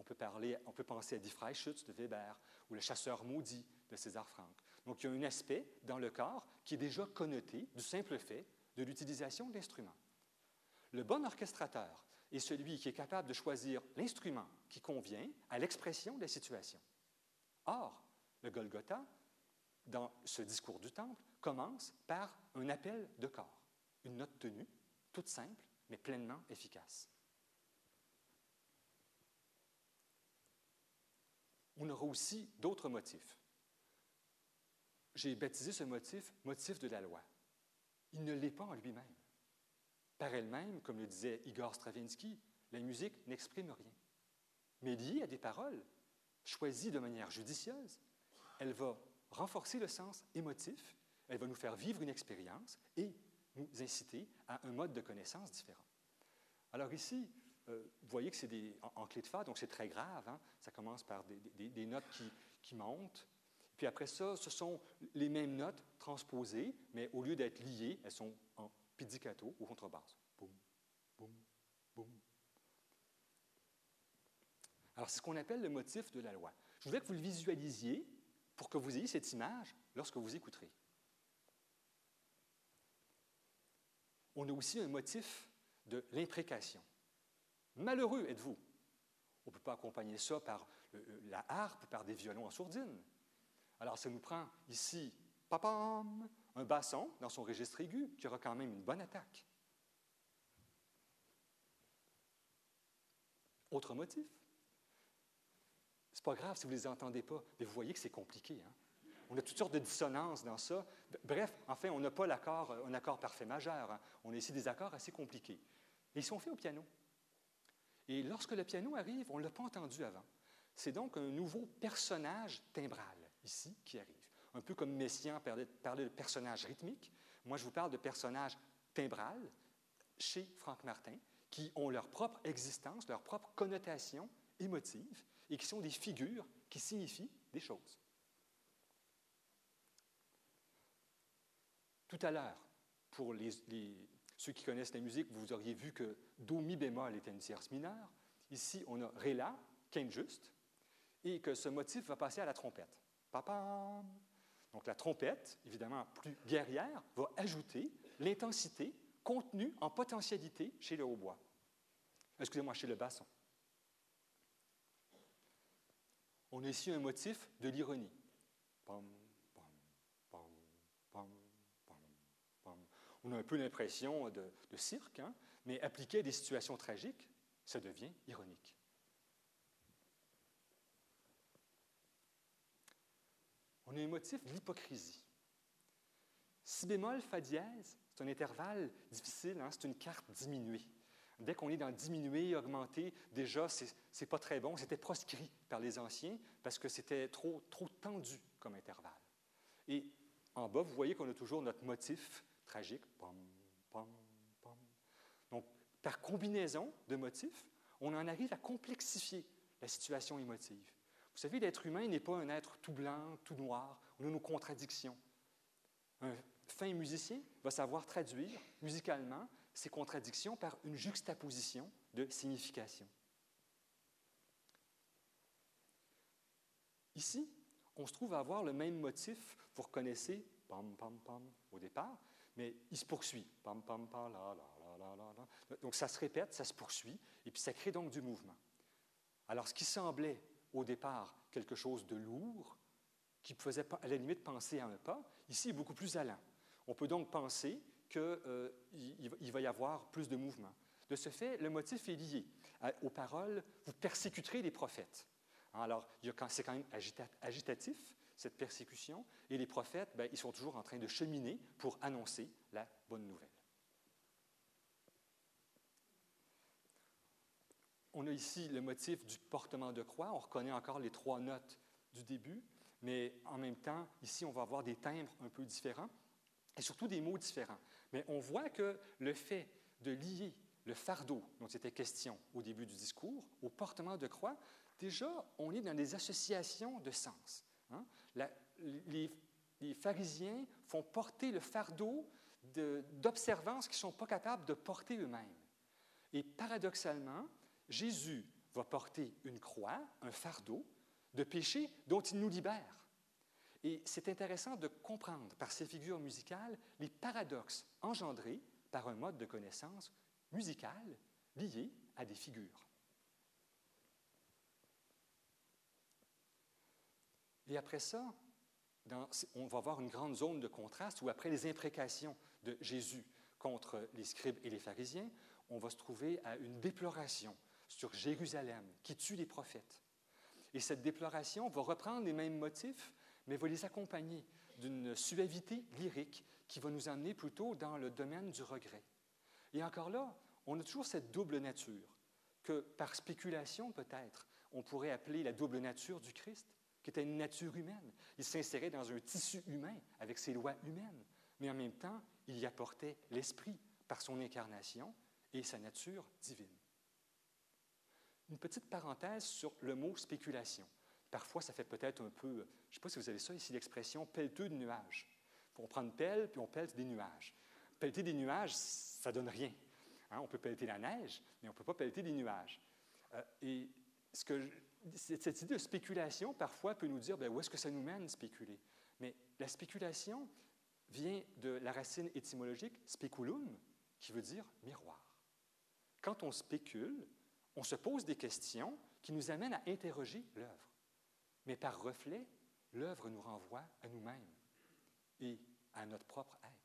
On peut, parler, on peut penser à Die Freischütz de Weber ou Le chasseur maudit de César Franck. Donc, il y a un aspect dans le corps qui est déjà connoté du simple fait de l'utilisation d'instruments. Le bon orchestrateur est celui qui est capable de choisir l'instrument qui convient à l'expression des situations. Or, le Golgotha, dans ce discours du temple, commence par un appel de corps, une note tenue, toute simple, mais pleinement efficace. On aura aussi d'autres motifs. J'ai baptisé ce motif motif de la loi. Il ne l'est pas en lui-même. Par elle-même, comme le disait Igor Stravinsky, la musique n'exprime rien. Mais liée à des paroles, choisies de manière judicieuse, elle va renforcer le sens émotif, elle va nous faire vivre une expérience et nous inciter à un mode de connaissance différent. Alors ici, vous voyez que c'est en, clé de fa, donc c'est très grave. Hein. Ça commence par des, notes qui, montent. Puis après ça, ce sont les mêmes notes transposées, mais au lieu d'être liées, elles sont en pizzicato ou contrebasse. Boum, boum, boum. Alors, c'est ce qu'on appelle le motif de la loi. Je voudrais que vous le visualisiez pour que vous ayez cette image lorsque vous écouterez. On a aussi un motif de l'imprécation. Malheureux êtes-vous? On ne peut pas accompagner ça par la harpe, par des violons en sourdine. Alors, ça nous prend ici, papam, un basson dans son registre aigu qui aura quand même une bonne attaque. Autre motif. C'est pas grave si vous ne les entendez pas, mais vous voyez que c'est compliqué. Hein? On a toutes sortes de dissonances dans ça. Bref, enfin, on n'a pas l'accord, un accord parfait majeur. Hein. On a ici des accords assez compliqués. Ils sont faits au piano. Et lorsque le piano arrive, on ne l'a pas entendu avant. C'est donc un nouveau personnage timbral, ici, qui arrive. Un peu comme Messiaen parlait de personnage rythmique. Moi, je vous parle de personnage timbral chez Franck Martin, qui ont leur propre existence, leur propre connotation émotive, et qui sont des figures qui signifient des choses. Tout à l'heure, pour les, ceux qui connaissent la musique, vous auriez vu que Do, Mi bémol était une tierce mineure. Ici, on a Ré la, quinte juste, et que ce motif va passer à la trompette. Donc la trompette, évidemment plus guerrière, va ajouter l'intensité contenue en potentialité chez le hautbois. Excusez-moi, chez le basson. On a ici un motif de l'ironie. On a un peu l'impression de, cirque, hein, mais appliqué à des situations tragiques, ça devient ironique. On a un motif l'hypocrisie. Si bémol, fa dièse, c'est un intervalle difficile, hein, c'est une carte diminuée. Dès qu'on est dans diminué, augmenté, déjà, ce n'est pas très bon. C'était proscrit par les anciens parce que c'était trop, trop tendu comme intervalle. Et en bas, vous voyez qu'on a toujours notre motif tragique. Donc, par combinaison de motifs, on en arrive à complexifier la situation émotive. Vous savez, l'être humain n'est pas un être tout blanc, tout noir. On a nos contradictions. Un fin musicien va savoir traduire musicalement ces contradictions par une juxtaposition de signification. Ici, on se trouve à avoir le même motif, vous reconnaissez, pam, pam, pam, au départ, mais il se poursuit. Donc ça se répète, ça se poursuit, et puis ça crée donc du mouvement. Alors ce qui semblait au départ quelque chose de lourd, qui faisait à la limite penser à un pas, ici est beaucoup plus allant. On peut donc penser qu'il euh, va y avoir plus de mouvement. De ce fait, le motif est lié aux paroles Vous persécuterez les prophètes. Alors, c'est quand même agitatif, cette persécution, et les prophètes, ben, ils sont toujours en train de cheminer pour annoncer la bonne nouvelle. On a ici le motif du portement de croix. On reconnaît encore les trois notes du début, mais en même temps, ici, on va avoir des timbres un peu différents et surtout des mots différents. Mais on voit que le fait de lier le fardeau dont il était question au début du discours au portement de croix, déjà, on est dans des associations de sens. Hein. Les, pharisiens font porter le fardeau d'observances qu'ils ne sont pas capables de porter eux-mêmes. Et paradoxalement, Jésus va porter une croix, un fardeau de péché dont il nous libère. Et c'est intéressant de comprendre par ces figures musicales les paradoxes engendrés par un mode de connaissance musical lié à des figures. Et après ça, on va avoir une grande zone de contraste où après les imprécations de Jésus contre les scribes et les pharisiens, on va se trouver à une déploration sur Jérusalem qui tue les prophètes. Et cette déploration va reprendre les mêmes motifs mais va les accompagner d'une suavité lyrique qui va nous amener plutôt dans le domaine du regret. Et encore là, on a toujours cette double nature, que par spéculation peut-être, on pourrait appeler la double nature du Christ, qui était une nature humaine. Il s'insérait dans un tissu humain avec ses lois humaines, mais en même temps, il y apportait l'esprit par son incarnation et sa nature divine. Une petite parenthèse sur le mot spéculation. Parfois, ça fait peut-être un peu, je ne sais pas si vous avez ça ici, l'expression pelleteux de nuages. On prend une pelle, puis on pète des nuages. Pelleter des nuages, ça ne donne rien. Hein. On peut pelleter la neige, mais on ne peut pas pelleter des nuages. Euh, et ce que cette idée de spéculation, parfois, peut nous dire ben, où est-ce que ça nous mène, spéculer? Mais la spéculation vient de la racine étymologique speculum, qui veut dire miroir. Quand on spécule, on se pose des questions qui nous amènent à interroger l'œuvre. Mais par reflet, l'œuvre nous renvoie à nous-mêmes et à notre propre être.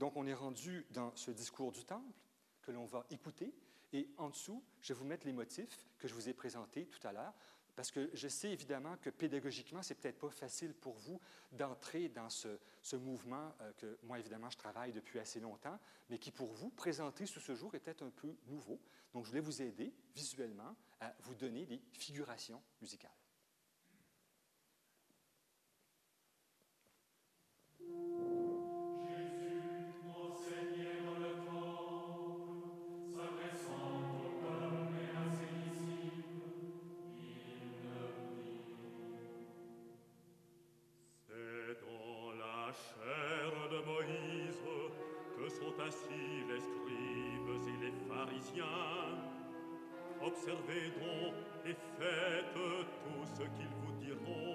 Donc on est rendu dans ce discours du temple que l'on va écouter et en dessous, je vais vous mettre les motifs que je vous ai présentés tout à l'heure. Parce que je sais évidemment que pédagogiquement, c'est peut-être pas facile pour vous d'entrer dans ce, mouvement euh, que moi, évidemment, je travaille depuis assez longtemps, mais qui pour vous, présenté sous ce jour, était un peu nouveau. Donc, je voulais vous aider visuellement à vous donner des figurations musicales. ce qu'ils vous diront.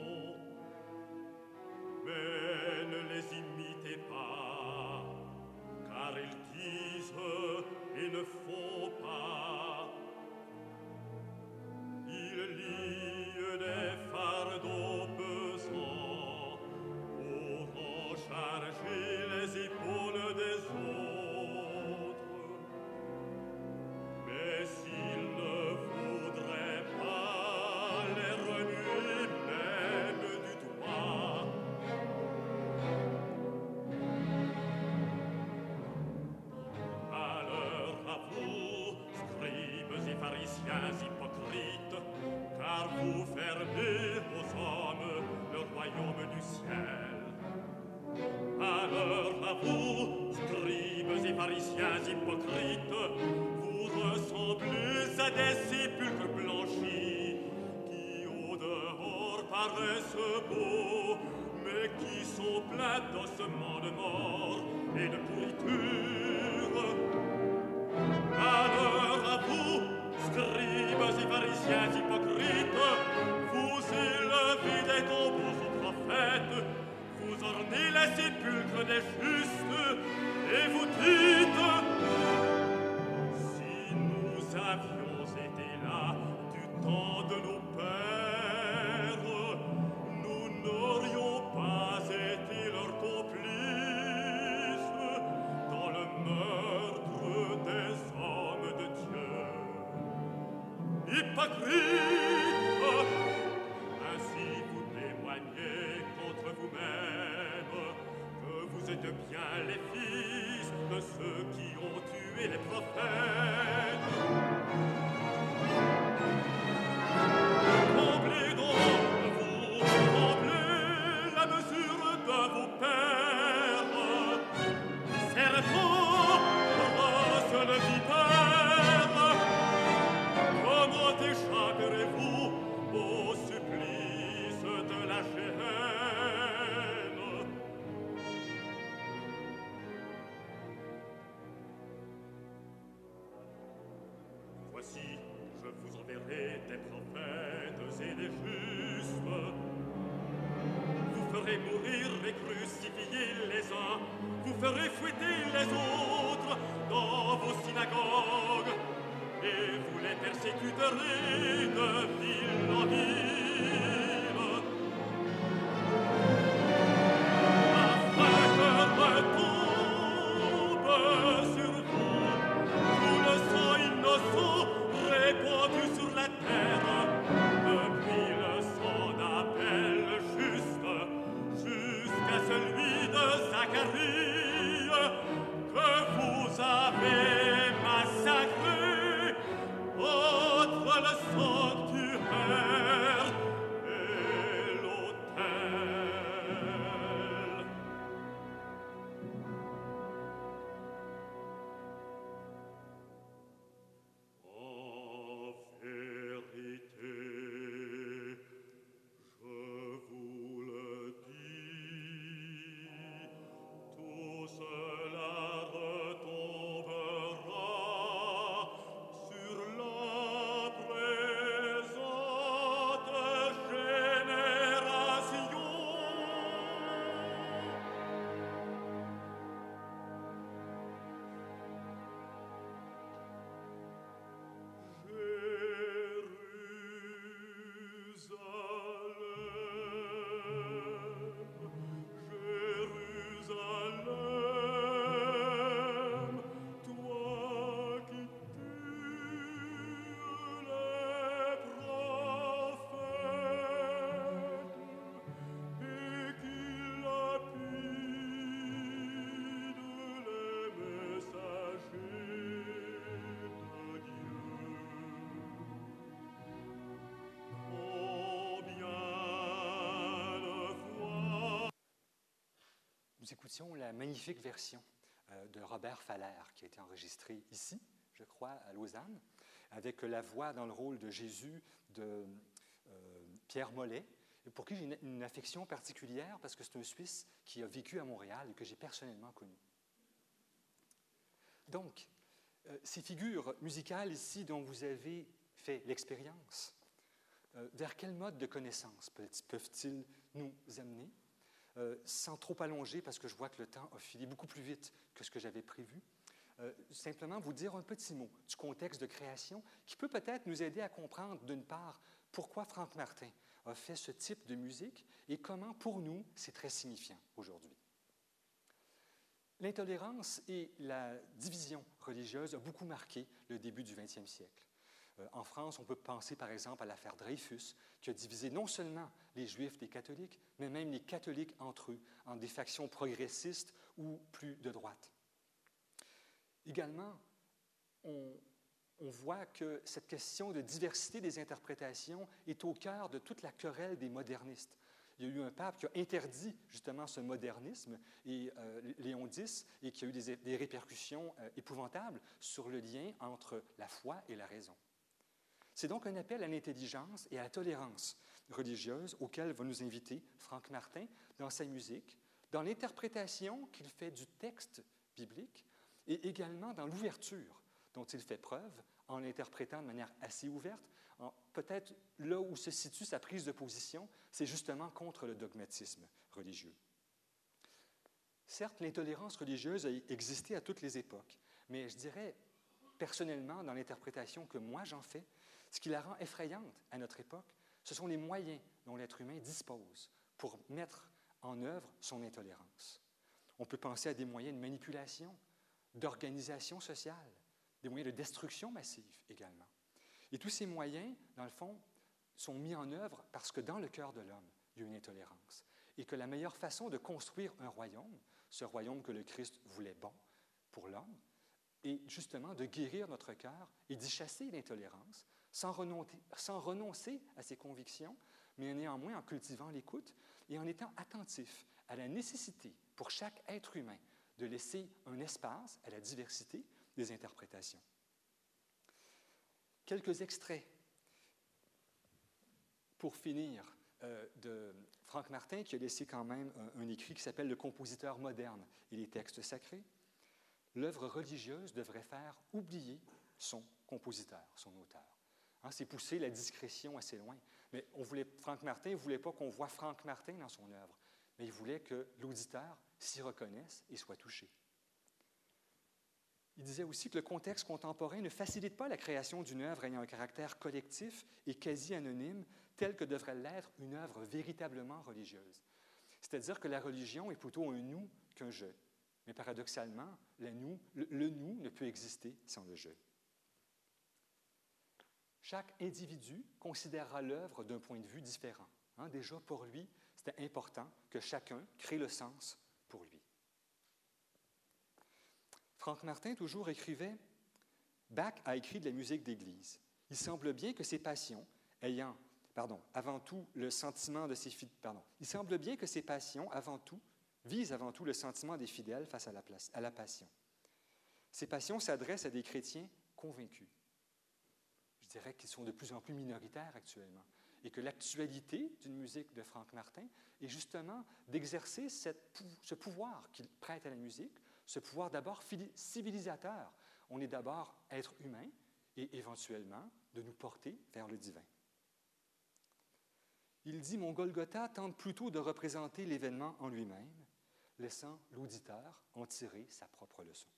pharisiens hypocrites, vous ressemblez à des sépulcres blanchis, qui au dehors paraissent beaux, mais qui sont pleins d'ossements de mort et de Nous écoutions la magnifique version euh, de Robert Faller, qui a été enregistrée ici, je crois, à Lausanne, avec la voix dans le rôle de Jésus de euh, Pierre Mollet, pour qui j'ai une, affection particulière parce que c'est un Suisse qui a vécu à Montréal et que j'ai personnellement connu. Donc, euh, ces figures musicales ici dont vous avez fait l'expérience, vers quel mode de connaissance peuvent-ils nous amener? Euh, Sans trop allonger, parce que je vois que le temps a filé beaucoup plus vite que ce que j'avais prévu, simplement vous dire un petit mot du contexte de création qui peut peut-être nous aider à comprendre, d'une part, pourquoi Franck Martin a fait ce type de musique et comment, pour nous, c'est très signifiant aujourd'hui. L'intolérance et la division religieuse ont beaucoup marqué le début du XXe siècle. Euh, en France, on peut penser par exemple à l'affaire Dreyfus, qui a divisé non seulement les Juifs des catholiques, mais même les catholiques entre eux, en des factions progressistes ou plus de droite. Également, on, voit que cette question de diversité des interprétations est au cœur de toute la querelle des modernistes il y a eu un pape qui a interdit justement ce modernisme, et, euh, Léon X, et qui a eu des, répercussions euh, épouvantables sur le lien entre la foi et la raison. C'est donc un appel à l'intelligence et à la tolérance religieuse auquel va nous inviter Franck Martin dans sa musique, dans l'interprétation qu'il fait du texte biblique et également dans l'ouverture dont il fait preuve en l'interprétant de manière assez ouverte, peut-être là où se situe sa prise de position, c'est justement contre le dogmatisme religieux. Certes, l'intolérance religieuse a existé à toutes les époques, mais je dirais personnellement, dans l'interprétation que moi j'en fais, ce qui la rend effrayante à notre époque, ce sont les moyens dont l'être humain dispose pour mettre en œuvre son intolérance. On peut penser à des moyens de manipulation, d'organisation sociale, des moyens de destruction massive également. Et tous ces moyens, dans le fond, sont mis en œuvre parce que dans le cœur de l'homme, il y a une intolérance. Et que la meilleure façon de construire un royaume, ce royaume que le Christ voulait bon pour l'homme, est justement de guérir notre cœur et d'y chasser l'intolérance sans renoncer, à ses convictions, mais néanmoins en cultivant l'écoute et en étant attentif à la nécessité pour chaque être humain de laisser un espace à la diversité des interprétations. Quelques extraits pour finir euh, de Franck Martin, qui a laissé quand même un, écrit qui s'appelle Le compositeur moderne et les textes sacrés. L'œuvre religieuse devrait faire oublier son compositeur, son auteur. Hein, c'est pousser la discrétion assez loin. Mais on voulait, Franck Martin ne voulait pas qu'on voit Franck Martin dans son œuvre, mais il voulait que l'auditeur s'y reconnaisse et soit touché. Il disait aussi que le contexte contemporain ne facilite pas la création d'une œuvre ayant un caractère collectif et quasi anonyme, tel que devrait l'être une œuvre véritablement religieuse. C'est-à-dire que la religion est plutôt un nous qu'un je. Mais paradoxalement, le le, nous ne peut exister sans le je. Chaque individu considérera l'œuvre d'un point de vue différent. Hein, déjà, pour lui, c'était important que chacun crée le sens pour lui. Franck Martin toujours écrivait Bach a écrit de la musique d'église. Il semble bien que ses passions, ayant, pardon, avant tout le sentiment de ses pardon, il semble bien que ses passions, avant tout, visent avant tout le sentiment des fidèles face à la, place, à la passion. Ces passions s'adressent à des chrétiens convaincus. Dirais qu'ils sont de plus en plus minoritaires actuellement et que l'actualité d'une musique de Franck Martin est justement d'exercer ce pouvoir qu'il prête à la musique ce pouvoir d'abord civilisateur. On est d'abord être humain et éventuellement de nous porter vers le divin. Il dit Mon Golgotha tente plutôt de représenter l'événement en lui-même, laissant l'auditeur en tirer sa propre leçon.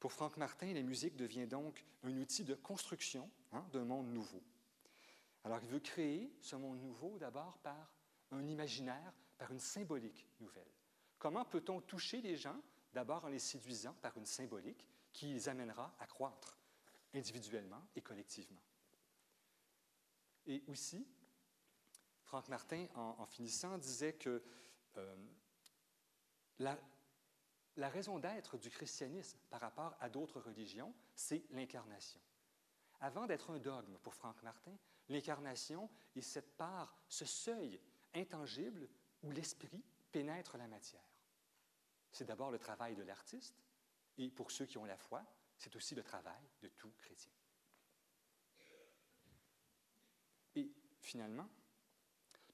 Pour Franck Martin, la musique devient donc un outil de construction hein, d'un monde nouveau. Alors il veut créer ce monde nouveau d'abord par un imaginaire par une symbolique nouvelle. Comment peut-on toucher les gens? D'abord en les séduisant par une symbolique qui les amènera à croître individuellement et collectivement. Et aussi, Franck Martin, en, finissant, disait que euh, la, la raison d'être du christianisme par rapport à d'autres religions, c'est l'incarnation. Avant d'être un dogme pour Franck Martin, l'incarnation est cette part, ce seuil intangible où l'esprit pénètre la matière. C'est d'abord le travail de l'artiste, et pour ceux qui ont la foi, c'est aussi le travail de tout chrétien. Et finalement,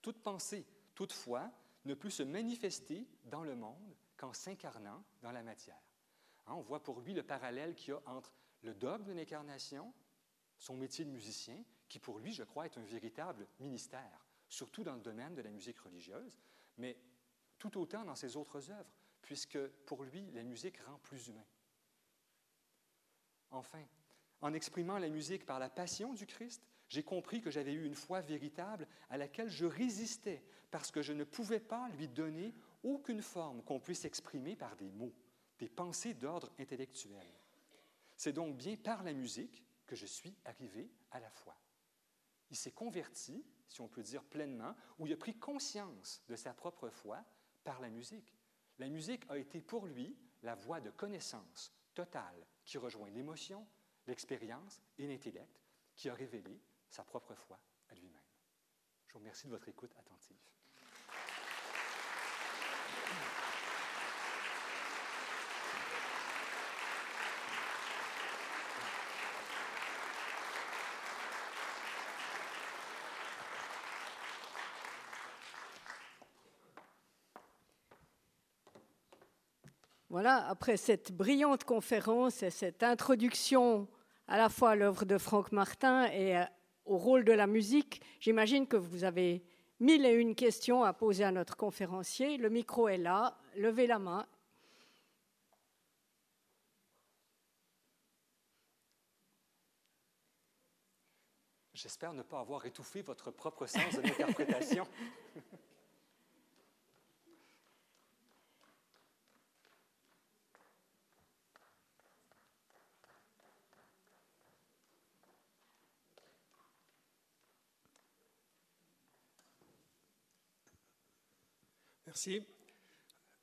toute pensée, toute foi ne peut se manifester dans le monde qu'en s'incarnant dans la matière. Hein, on voit pour lui le parallèle qu'il y a entre le dogme de l'incarnation, son métier de musicien, qui pour lui, je crois, est un véritable ministère, surtout dans le domaine de la musique religieuse, mais tout autant dans ses autres œuvres, puisque pour lui, la musique rend plus humain. Enfin, en exprimant la musique par la passion du Christ, j'ai compris que j'avais eu une foi véritable à laquelle je résistais parce que je ne pouvais pas lui donner aucune forme qu'on puisse exprimer par des mots, des pensées d'ordre intellectuel. C'est donc bien par la musique que je suis arrivé à la foi. Il s'est converti, si on peut dire pleinement, ou il a pris conscience de sa propre foi par la musique. La musique a été pour lui la voie de connaissance totale qui rejoint l'émotion, l'expérience et l'intellect, qui a révélé sa propre foi à lui-même. Je vous remercie de votre écoute attentive. Voilà, après cette brillante conférence et cette introduction à la fois à l'œuvre de Franck Martin et au rôle de la musique, j'imagine que vous avez mille et une questions à poser à notre conférencier. Le micro est là, levez la main. J'espère ne pas avoir étouffé votre propre sens de l'interprétation. Merci.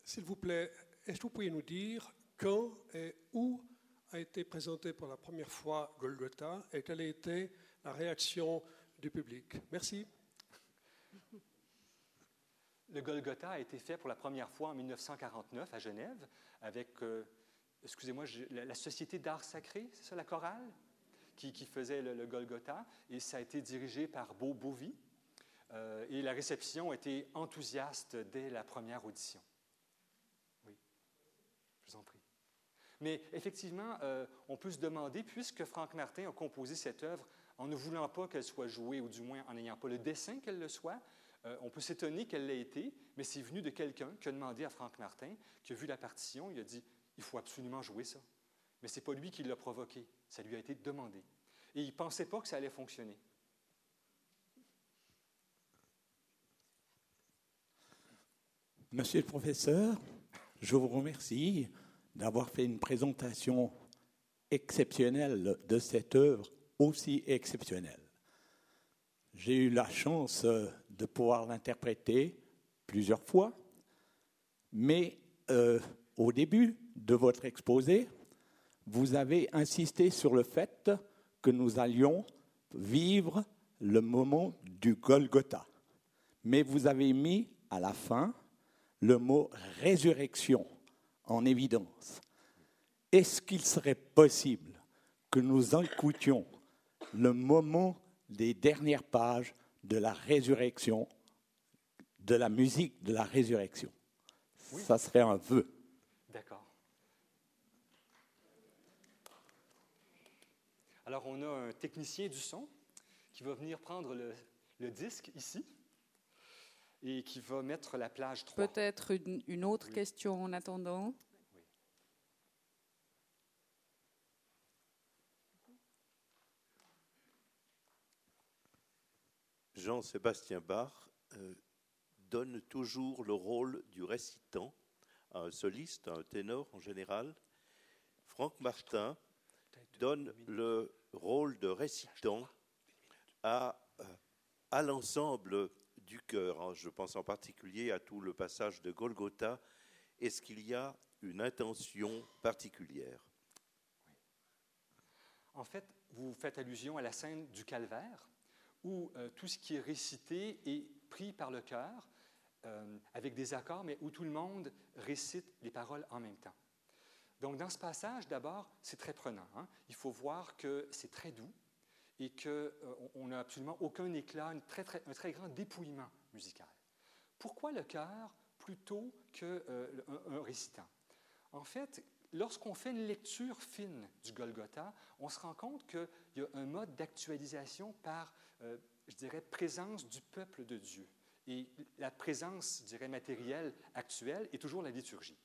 S'il vous plaît, est-ce que vous pouvez nous dire quand et où a été présenté pour la première fois Golgotha et quelle a été la réaction du public? Merci. Le Golgotha a été fait pour la première fois en 1949 à Genève avec, euh, excusez-moi, la, Société d'art sacré, c'est ça la chorale, qui, faisait le, le, Golgotha, et ça a été dirigé par Beau Bovy, euh, et la réception était enthousiaste dès la première audition. Oui, je vous en prie. Mais effectivement, euh, on peut se demander, puisque Franck Martin a composé cette œuvre en ne voulant pas qu'elle soit jouée, ou du moins en n'ayant pas le dessin qu'elle le soit, euh, on peut s'étonner qu'elle l'ait été, mais c'est venu de quelqu'un qui a demandé à Franck Martin, qui a vu la partition, il a dit, il faut absolument jouer ça. Mais ce n'est pas lui qui l'a provoqué, ça lui a été demandé. Et il ne pensait pas que ça allait fonctionner. Monsieur le professeur, je vous remercie d'avoir fait une présentation exceptionnelle de cette œuvre aussi exceptionnelle. J'ai eu la chance de pouvoir l'interpréter plusieurs fois, mais euh, au début de votre exposé, vous avez insisté sur le fait que nous allions vivre le moment du Golgotha. Mais vous avez mis à la fin le mot résurrection en évidence. Est-ce qu'il serait possible que nous écoutions le moment des dernières pages de la résurrection, de la musique de la résurrection? Ça serait un vœu. D'accord. Alors on a un technicien du son qui va venir prendre le, le disque ici et qui va mettre la plage 3. Peut-être une, autre question en attendant. Jean-Sébastien Bach euh, donne toujours le rôle du récitant à un soliste, à un ténor en général. Franck Martin donne le rôle de récitant à, euh, à l'ensemble du cœur. Hein. Je pense en particulier à tout le passage de Golgotha. Est-ce qu'il y a une intention particulière? En fait, vous faites allusion à la scène du calvaire, où euh, tout ce qui est récité est pris par le cœur, euh, avec des accords, mais où tout le monde récite les paroles en même temps. Donc, dans ce passage, d'abord, c'est très prenant. Hein. Il faut voir que c'est très doux, et qu'on euh, n'a absolument aucun éclat, très, très, un très grand dépouillement musical. Pourquoi le cœur plutôt qu'un un récitant? En fait, lorsqu'on fait une lecture fine du Golgotha, on se rend compte qu'il y a un mode d'actualisation par, euh, je dirais, présence du peuple de Dieu. Et la présence, je dirais, matérielle actuelle est toujours la liturgie.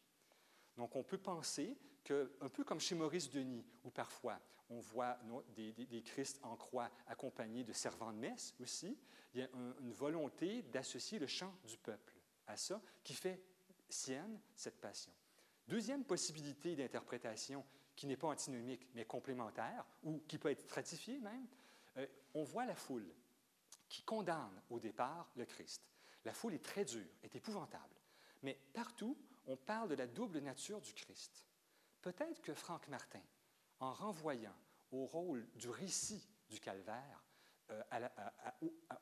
Donc, on peut penser un peu comme chez Maurice Denis, où parfois on voit des, des, Christ en croix accompagnés de servants de messe aussi, il y a une volonté d'associer le chant du peuple à ça qui fait sienne cette passion. Deuxième possibilité d'interprétation qui n'est pas antinomique, mais complémentaire, ou qui peut être stratifiée même, euh, on voit la foule qui condamne au départ le Christ. La foule est très dure, est épouvantable. Mais partout, on parle de la double nature du Christ. Peut-être que Franck Martin, en renvoyant au rôle du récit du calvaire euh,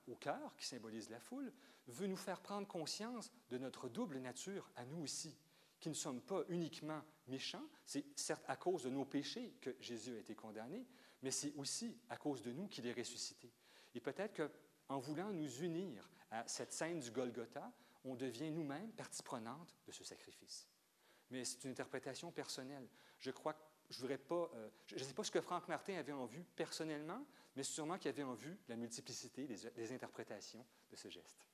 au cœur, qui symbolise la foule, veut nous faire prendre conscience de notre double nature à nous aussi, qui ne sommes pas uniquement méchants. C'est certes à cause de nos péchés que Jésus a été condamné, mais c'est aussi à cause de nous qu'il est ressuscité. Et peut-être qu'en voulant nous unir à cette scène du Golgotha, on devient nous-mêmes partie prenante de ce sacrifice. Mais c'est une interprétation personnelle. Je crois que je. Euh, je ne sais pas ce que Franck Martin avait en vue personnellement, mais sûrement qu'il avait en vue la multiplicité des interprétations de ce geste.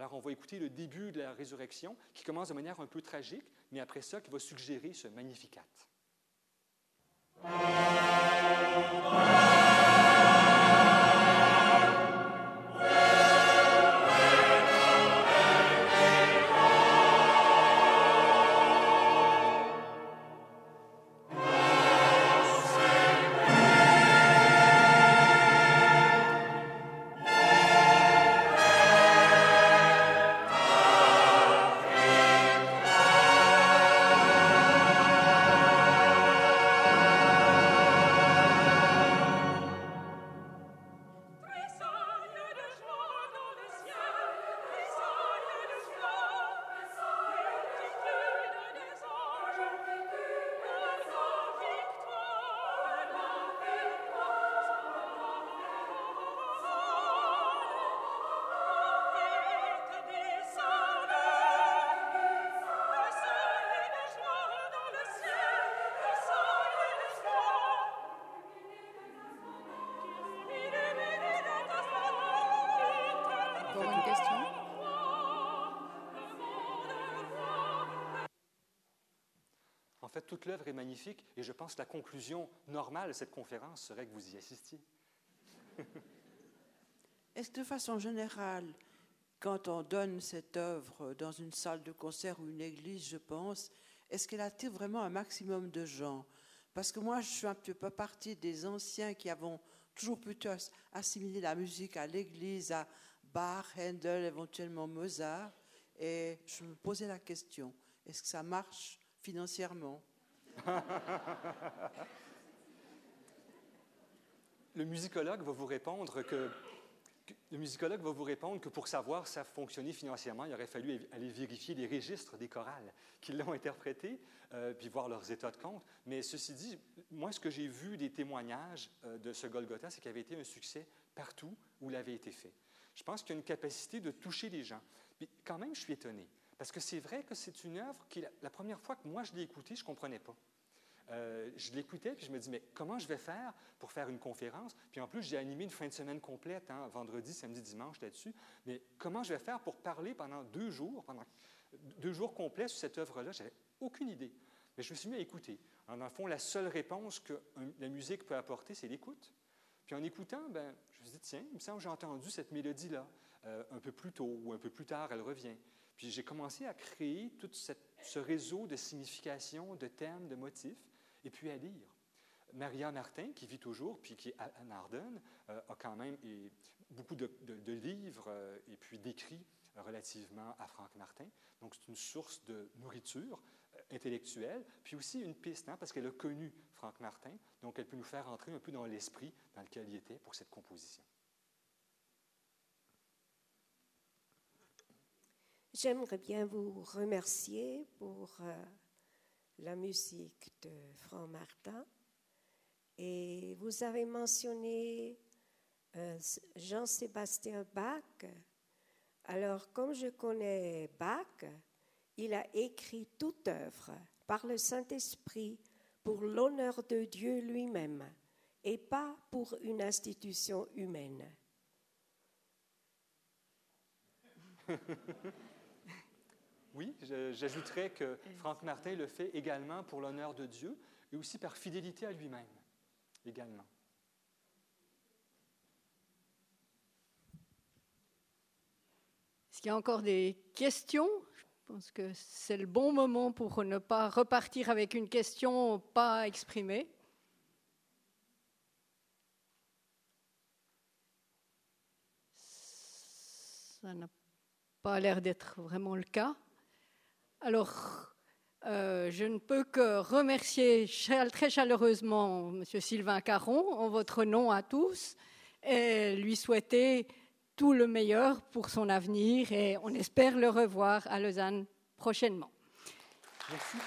Alors, on va écouter le début de la résurrection, qui commence de manière un peu tragique, mais après ça, qui va suggérer ce magnificat. Toute l'œuvre est magnifique et je pense que la conclusion normale de cette conférence serait que vous y assistiez. Est-ce de façon générale, quand on donne cette œuvre dans une salle de concert ou une église, je pense, est-ce qu'elle attire vraiment un maximum de gens? Parce que moi, je suis un petit peu partie des anciens qui avons toujours plutôt assimilé la musique à l'église, à Bach, Handel, éventuellement Mozart. Et je me posais la question, est-ce que ça marche financièrement? le musicologue va vous répondre que, le musicologue va vous répondre que pour savoir ça fonctionnait financièrement, il aurait fallu aller vérifier les registres des chorales qui l'ont interprété, euh, puis voir leurs états de compte. Mais ceci dit, moi, ce que j'ai vu des témoignages euh, de ce Golgotha, c'est qu'il avait été un succès partout où il avait été fait. Je pense qu'il y a une capacité de toucher les gens. Puis quand même, je suis étonné. Parce que c'est vrai que c'est une œuvre qui, la, première fois que moi je l'ai écoutée, je ne comprenais pas. Euh, je l'écoutais, puis je me dis, mais comment je vais faire pour faire une conférence? Puis en plus, j'ai animé une fin de semaine complète, hein, vendredi, samedi, dimanche là-dessus. Mais comment je vais faire pour parler pendant deux jours, pendant deux jours complets sur cette œuvre-là? J'avais aucune idée. Mais je me suis mis à écouter. En, en fond, la seule réponse que la musique peut apporter, c'est l'écoute. Puis en écoutant, ben, je me suis dit, tiens, il me semble que j'ai entendu cette mélodie-là. Euh, un peu plus tôt ou un peu plus tard, elle revient. Puis j'ai commencé à créer tout ce réseau de significations, de thèmes, de motifs, et puis à lire. Maria Martin, qui vit toujours, puis qui est à Narden, euh, a quand même beaucoup de, livres euh, et puis d'écrits relativement à Franck Martin. Donc c'est une source de nourriture euh, intellectuelle, puis aussi une piste, hein, parce qu'elle a connu Franck Martin, donc elle peut nous faire entrer un peu dans l'esprit dans lequel il était pour cette composition. J'aimerais bien vous remercier pour euh, la musique de Franck Martin. Et vous avez mentionné euh, Jean-Sébastien Bach. Alors, comme je connais Bach, il a écrit toute œuvre par le Saint-Esprit pour l'honneur de Dieu lui-même et pas pour une institution humaine. Oui, j'ajouterais que Franck Martin le fait également pour l'honneur de Dieu et aussi par fidélité à lui-même, également. Est-ce qu'il y a encore des questions? Je pense que c'est le bon moment pour ne pas repartir avec une question pas exprimée. Ça n'a pas l'air d'être vraiment le cas. Alors, euh, je ne peux que remercier très chaleureusement M. Sylvain Caron en votre nom à tous et lui souhaiter tout le meilleur pour son avenir et on espère le revoir à Lausanne prochainement. Merci.